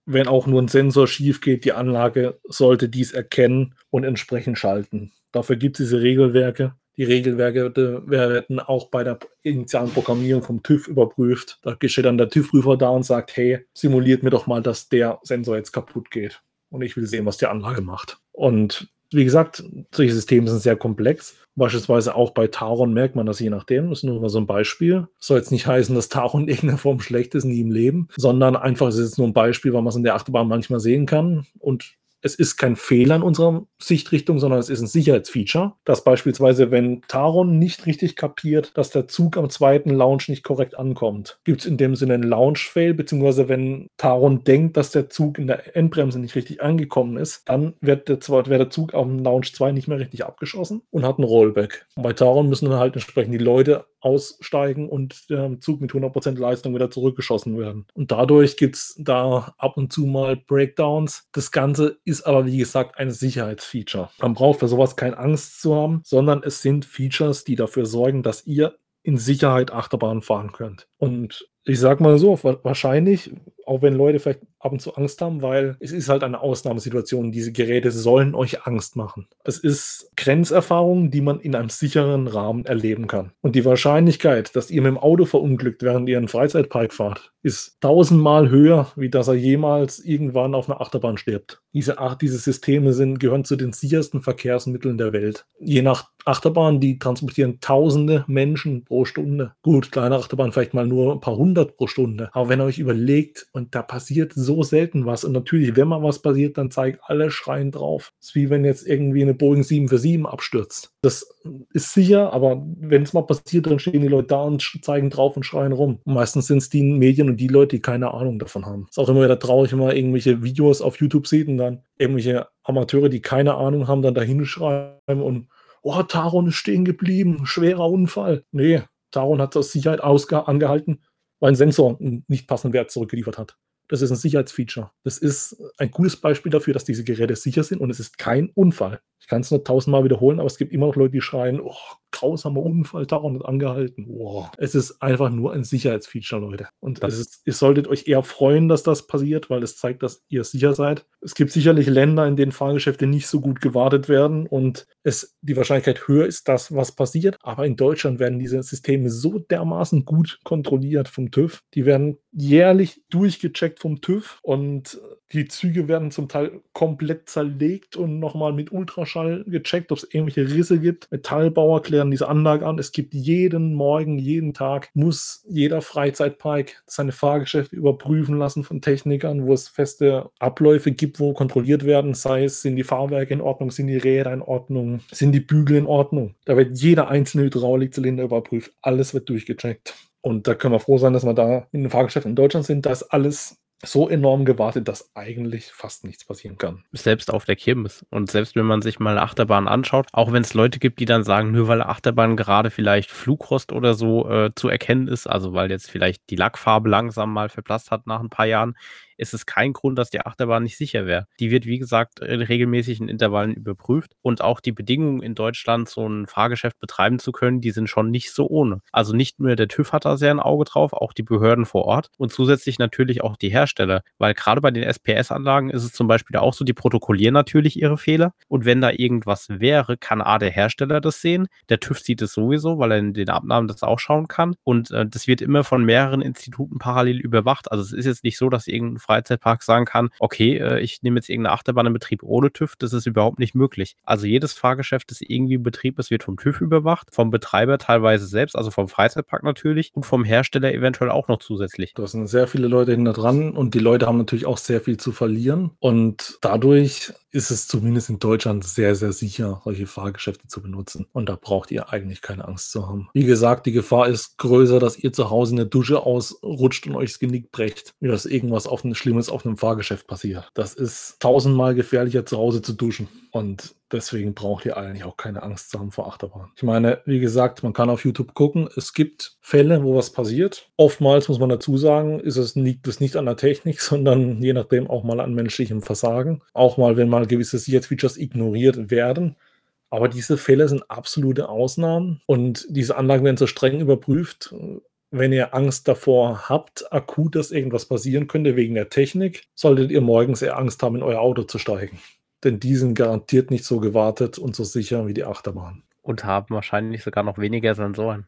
wenn auch nur ein Sensor schief geht, die Anlage sollte dies erkennen und entsprechend schalten. Dafür gibt es diese Regelwerke die Regelwerke werden auch bei der initialen Programmierung vom TÜV überprüft. Da steht dann der TÜV-Prüfer da und sagt, hey, simuliert mir doch mal, dass der Sensor jetzt kaputt geht. Und ich will sehen, was die Anlage macht. Und wie gesagt, solche Systeme sind sehr komplex. Beispielsweise auch bei Taron merkt man das je nachdem. Das ist nur mal so ein Beispiel. Soll jetzt nicht heißen, dass Taron in irgendeiner Form schlecht ist, nie im Leben, sondern einfach, es ist jetzt nur ein Beispiel, weil man es in der Achterbahn manchmal sehen kann. Und es ist kein Fehler in unserer Sichtrichtung, sondern es ist ein Sicherheitsfeature, dass beispielsweise, wenn Taron nicht richtig kapiert, dass der Zug am zweiten Launch nicht korrekt ankommt, gibt es in dem Sinne einen Launch-Fail, beziehungsweise wenn Taron denkt, dass der Zug in der Endbremse nicht richtig angekommen ist, dann wird der, wird der Zug am Launch 2 nicht mehr richtig abgeschossen und hat einen Rollback. Und bei Taron müssen dann halt entsprechend die Leute aussteigen und der Zug mit 100% Leistung wieder zurückgeschossen werden. Und dadurch gibt es da ab und zu mal Breakdowns. Das Ganze ist aber, wie gesagt, ein Sicherheitsfeature. Man braucht für sowas keine Angst zu haben, sondern es sind Features, die dafür sorgen, dass ihr in Sicherheit Achterbahn fahren könnt. Und ich sag mal so, wahrscheinlich, auch wenn Leute vielleicht ab und zu Angst haben, weil es ist halt eine Ausnahmesituation. Diese Geräte sollen euch Angst machen. Es ist Grenzerfahrung, die man in einem sicheren Rahmen erleben kann. Und die Wahrscheinlichkeit, dass ihr mit dem Auto verunglückt, während ihr einen Freizeitpark fahrt, ist tausendmal höher, wie dass er jemals irgendwann auf einer Achterbahn stirbt. Diese, diese Systeme sind, gehören zu den sichersten Verkehrsmitteln der Welt. Je nach Achterbahn, die transportieren tausende Menschen pro Stunde. Gut, kleine Achterbahn vielleicht mal nur ein paar hundert pro Stunde. Aber wenn ihr euch überlegt, und da passiert so selten was, und natürlich, wenn mal was passiert, dann zeigen alle schreien drauf. Das ist wie wenn jetzt irgendwie eine Boeing 747 abstürzt. Das ist sicher, aber wenn es mal passiert, dann stehen die Leute da und zeigen drauf und schreien rum. Und meistens sind es die Medien und die Leute, die keine Ahnung davon haben. Ist auch immer wieder traurig, wenn man irgendwelche Videos auf YouTube sieht und dann irgendwelche Amateure, die keine Ahnung haben, dann dahin schreiben und oh, Taron ist stehen geblieben, schwerer Unfall. Nee, Taron hat aus Sicherheit angehalten, weil ein Sensor einen nicht passenden Wert zurückgeliefert hat. Das ist ein Sicherheitsfeature. Das ist ein gutes Beispiel dafür, dass diese Geräte sicher sind und es ist kein Unfall. Ich kann es nur tausendmal wiederholen, aber es gibt immer noch Leute, die schreien, oh, grausamer Unfall, Taron hat angehalten. Oh. Es ist einfach nur ein Sicherheitsfeature, Leute. Und es ist, ihr solltet euch eher freuen, dass das passiert, weil es zeigt, dass ihr sicher seid. Es gibt sicherlich Länder, in denen Fahrgeschäfte nicht so gut gewartet werden und es die Wahrscheinlichkeit höher ist, dass was passiert. Aber in Deutschland werden diese Systeme so dermaßen gut kontrolliert vom TÜV. Die werden jährlich durchgecheckt vom TÜV und Die Züge werden zum Teil komplett zerlegt und nochmal mit Ultraschall gecheckt, ob es irgendwelche Risse gibt. Metallbauer klären diese Anlage an. Es gibt jeden Morgen, jeden Tag, muss jeder Freizeitpark seine Fahrgeschäfte überprüfen lassen von Technikern, wo es feste Abläufe gibt, wo kontrolliert werden, sei es, sind die Fahrwerke in Ordnung, sind die Räder in Ordnung, sind die Bügel in Ordnung. Da wird jeder einzelne Hydraulikzylinder überprüft. Alles wird durchgecheckt. Und da können wir froh sein, dass wir da in den Fahrgeschäften in Deutschland sind. Da ist alles so enorm gewartet, dass eigentlich fast nichts passieren kann. Selbst auf der Kirmes. Und selbst wenn man sich mal eine Achterbahn anschaut, auch wenn es Leute gibt, die dann sagen, nur weil Achterbahn gerade vielleicht Flugrost oder so äh, zu erkennen ist, also weil jetzt vielleicht die Lackfarbe langsam mal verblasst hat nach ein paar Jahren, ist es kein Grund, dass die Achterbahn nicht sicher wäre. Die wird, wie gesagt, in regelmäßigen Intervallen überprüft und auch die Bedingungen in Deutschland, so ein Fahrgeschäft betreiben zu können, die sind schon nicht so ohne. Also nicht nur der TÜV hat da sehr ein Auge drauf, auch die Behörden vor Ort und zusätzlich natürlich auch die Hersteller, weil gerade bei den SPS-Anlagen ist es zum Beispiel auch so, die protokollieren natürlich ihre Fehler und wenn da irgendwas wäre, kann A, der Hersteller das sehen, der TÜV sieht es sowieso, weil er in den Abnahmen das auch schauen kann und äh, das wird immer von mehreren Instituten parallel überwacht. Also es ist jetzt nicht so, dass irgendein Freizeitpark sagen kann, okay, äh, ich nehme jetzt irgendeine Achterbahn in Betrieb ohne TÜV, das ist überhaupt nicht möglich. Also jedes Fahrgeschäft, das irgendwie in Betrieb ist, wird vom TÜV überwacht, vom Betreiber teilweise selbst, also vom Freizeitpark natürlich und vom Hersteller eventuell auch noch zusätzlich. Da sind sehr viele Leute hinter dran und die Leute haben natürlich auch sehr viel zu verlieren und dadurch ist es zumindest in Deutschland sehr, sehr sicher, solche Fahrgeschäfte zu benutzen. Und da braucht ihr eigentlich keine Angst zu haben. Wie gesagt, die Gefahr ist größer, dass ihr zu Hause in der Dusche ausrutscht und euch das Genick brecht, wie dass irgendwas auf ein Schlimmes auf einem Fahrgeschäft passiert. Das ist tausendmal gefährlicher, zu Hause zu duschen. Und deswegen braucht ihr eigentlich auch keine Angst zu haben vor Achterbahn. Ich meine, wie gesagt, man kann auf YouTube gucken. Es gibt Fälle, wo was passiert. Oftmals muss man dazu sagen, ist es, liegt es nicht an der Technik, sondern je nachdem auch mal an menschlichem Versagen. Auch mal, wenn mal gewisse Sicherheitsfeatures ignoriert werden. Aber diese Fälle sind absolute Ausnahmen und diese Anlagen werden so streng überprüft. Wenn ihr Angst davor habt, akut, dass irgendwas passieren könnte wegen der Technik, solltet ihr morgens eher Angst haben, in euer Auto zu steigen. Denn die sind garantiert nicht so gewartet und so sicher wie die Achterbahn. Und haben wahrscheinlich sogar noch weniger Sensoren.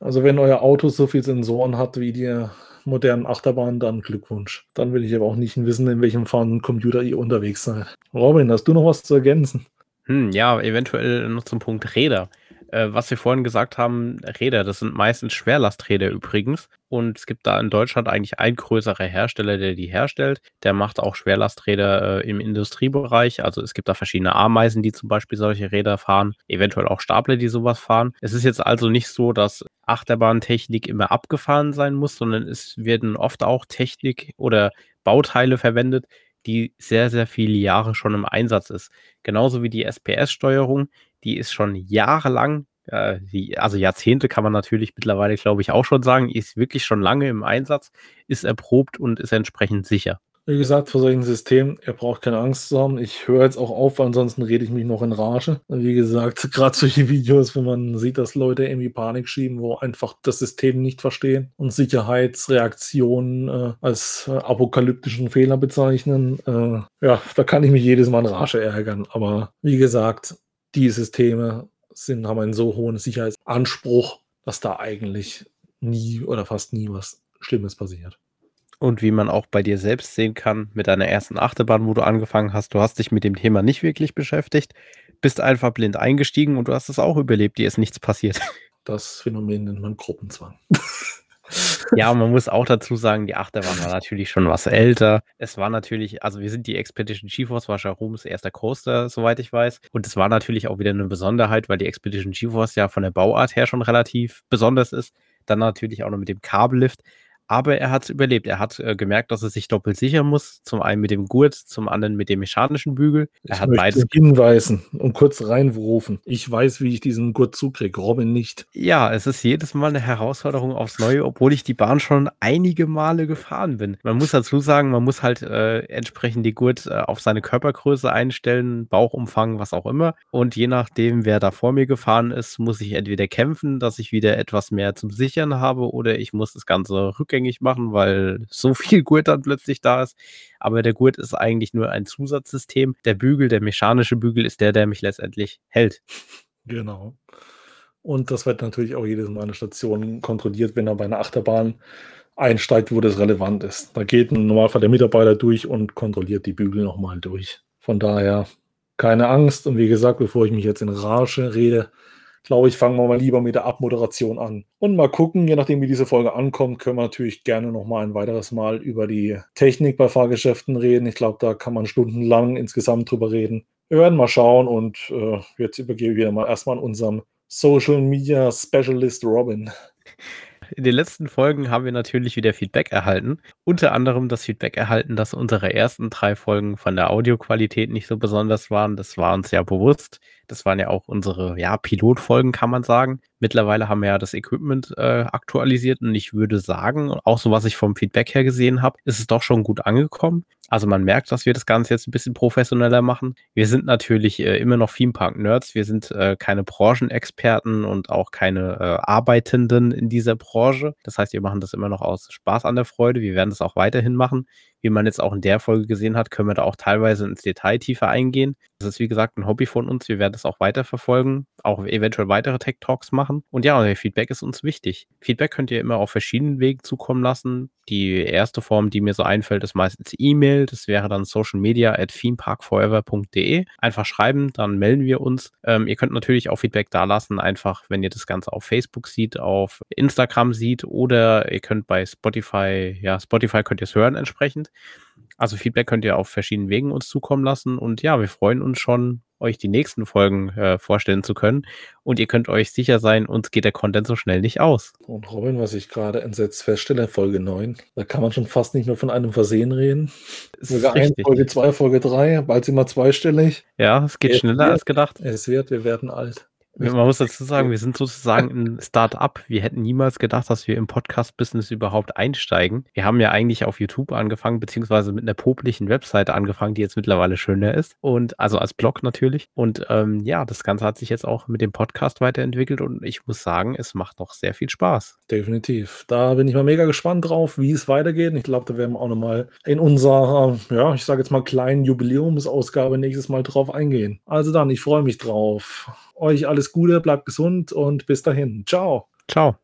Also wenn euer Auto so viel Sensoren hat wie die modernen Achterbahnen, dann Glückwunsch. Dann will ich aber auch nicht wissen, in welchem fahrenden Computer ihr unterwegs seid. Robin, hast du noch was zu ergänzen? Hm, ja, eventuell noch zum Punkt Räder. Äh, was wir vorhin gesagt haben, Räder, das sind meistens Schwerlasträder übrigens. Und es gibt da in Deutschland eigentlich ein größerer Hersteller, der die herstellt. Der macht auch Schwerlasträder äh, im Industriebereich. Also es gibt da verschiedene Ameisen, die zum Beispiel solche Räder fahren, eventuell auch Stapler, die sowas fahren. Es ist jetzt also nicht so, dass Achterbahntechnik immer abgefahren sein muss, sondern es werden oft auch Technik oder Bauteile verwendet, die sehr, sehr viele Jahre schon im Einsatz ist. Genauso wie die SPS-Steuerung, die ist schon jahrelang, äh, die, also Jahrzehnte kann man natürlich mittlerweile, glaube ich, auch schon sagen, ist wirklich schon lange im Einsatz, ist erprobt und ist entsprechend sicher. Wie gesagt, vor solchen Systemen, ihr braucht keine Angst zu haben. Ich höre jetzt auch auf, weil ansonsten rede ich mich noch in Rage. Wie gesagt, gerade solche Videos, wo man sieht, dass Leute irgendwie Panik schieben, wo einfach das System nicht verstehen und Sicherheitsreaktionen äh, als äh, apokalyptischen Fehler bezeichnen. Äh, ja, da kann ich mich jedes Mal in Rage ärgern. Aber wie gesagt, die Systeme sind, haben einen so hohen Sicherheitsanspruch, dass da eigentlich nie oder fast nie was Schlimmes passiert. Und wie man auch bei dir selbst sehen kann, mit deiner ersten Achterbahn, wo du angefangen hast, du hast dich mit dem Thema nicht wirklich beschäftigt, bist einfach blind eingestiegen und du hast es auch überlebt, dir ist nichts passiert. Das Phänomen nennt man Gruppenzwang. Ja, man muss auch dazu sagen, die Achterbahn war natürlich schon was älter. Es war natürlich, also wir sind die Expedition GeForce, war Sharoms erster Coaster, soweit ich weiß. Und es war natürlich auch wieder eine Besonderheit, weil die Expedition GeForce ja von der Bauart her schon relativ besonders ist. Dann natürlich auch noch mit dem Kabellift. Aber er hat es überlebt. Er hat äh, gemerkt, dass er sich doppelt sichern muss. Zum einen mit dem Gurt, zum anderen mit dem mechanischen Bügel. Er ich hat beides hinweisen und kurz reinrufen. Ich weiß, wie ich diesen Gurt zukriege, Robin nicht. Ja, es ist jedes Mal eine Herausforderung aufs Neue, obwohl ich die Bahn schon einige Male gefahren bin. Man muss dazu sagen, man muss halt äh, entsprechend die Gurt äh, auf seine Körpergröße einstellen, Bauchumfang, was auch immer. Und je nachdem, wer da vor mir gefahren ist, muss ich entweder kämpfen, dass ich wieder etwas mehr zum Sichern habe, oder ich muss das Ganze rückgängig rückgängig machen, weil so viel Gurt dann plötzlich da ist. Aber der Gurt ist eigentlich nur ein Zusatzsystem. Der Bügel, der mechanische Bügel, ist der, der mich letztendlich hält. Genau. Und das wird natürlich auch jedes Mal an der Station kontrolliert, wenn er bei einer Achterbahn einsteigt, wo das relevant ist. Da geht im Normalfall der Mitarbeiter durch und kontrolliert die Bügel nochmal durch. Von daher keine Angst. Und wie gesagt, bevor ich mich jetzt in Rage rede, glaube ich, fangen wir mal lieber mit der Abmoderation an. Und mal gucken, je nachdem, wie diese Folge ankommt, können wir natürlich gerne noch mal ein weiteres Mal über die Technik bei Fahrgeschäften reden. Ich glaube, da kann man stundenlang insgesamt drüber reden. Wir werden mal schauen und äh, jetzt übergebe ich wieder mal erstmal an unserem Social Media Specialist Robin. In den letzten Folgen haben wir natürlich wieder Feedback erhalten. Unter anderem das Feedback erhalten, dass unsere ersten drei Folgen von der Audioqualität nicht so besonders waren. Das war uns ja bewusst. Das waren ja auch unsere ja, Pilotfolgen, kann man sagen. Mittlerweile haben wir ja das Equipment äh, aktualisiert und ich würde sagen, auch so was ich vom Feedback her gesehen habe, ist es doch schon gut angekommen. Also man merkt, dass wir das Ganze jetzt ein bisschen professioneller machen. Wir sind natürlich äh, immer noch Theme Park Nerds. Wir sind äh, keine Branchenexperten und auch keine äh, Arbeitenden in dieser Branche. Das heißt, wir machen das immer noch aus Spaß an der Freude. Wir werden das auch weiterhin machen wie man jetzt auch in der Folge gesehen hat, können wir da auch teilweise ins Detail tiefer eingehen. Das ist wie gesagt ein Hobby von uns. Wir werden das auch weiterverfolgen, auch eventuell weitere Tech Talks machen. Und ja, Feedback ist uns wichtig. Feedback könnt ihr immer auf verschiedenen Wegen zukommen lassen. Die erste Form, die mir so einfällt, ist meistens E-Mail. Das wäre dann social media at themeparkforever.de. Einfach schreiben, dann melden wir uns. Ähm, ihr könnt natürlich auch Feedback da lassen, einfach wenn ihr das Ganze auf Facebook seht, auf Instagram seht oder ihr könnt bei Spotify, ja, Spotify könnt ihr es hören entsprechend. Also Feedback könnt ihr auf verschiedenen Wegen uns zukommen lassen. Und ja, wir freuen uns schon, euch die nächsten Folgen äh, vorstellen zu können. Und ihr könnt euch sicher sein, uns geht der Content so schnell nicht aus. Und Robin, was ich gerade entsetzt feststelle, Folge 9, da kann man schon fast nicht mehr von einem Versehen reden. Sogar ein, Folge 2, Folge 3, bald sind wir zweistellig. Ja, es geht es schneller wird, als gedacht. Es wird, wir werden alt. Man muss dazu sagen, wir sind sozusagen ein Start-up. Wir hätten niemals gedacht, dass wir im Podcast-Business überhaupt einsteigen. Wir haben ja eigentlich auf YouTube angefangen, beziehungsweise mit einer poplichen Webseite angefangen, die jetzt mittlerweile schöner ist. Und also als Blog natürlich. Und ähm, ja, das Ganze hat sich jetzt auch mit dem Podcast weiterentwickelt und ich muss sagen, es macht noch sehr viel Spaß. Definitiv. Da bin ich mal mega gespannt drauf, wie es weitergeht. Ich glaube, da werden wir auch nochmal in unserer, ja, ich sage jetzt mal kleinen Jubiläumsausgabe nächstes Mal drauf eingehen. Also dann, ich freue mich drauf. Euch alles Gute, bleibt gesund und bis dahin. Ciao. Ciao.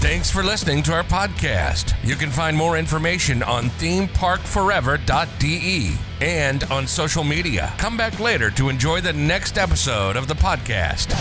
Thanks for listening to our podcast. You can find more information on themeparkforever.de and on social media. Come back later to enjoy the next episode of the podcast.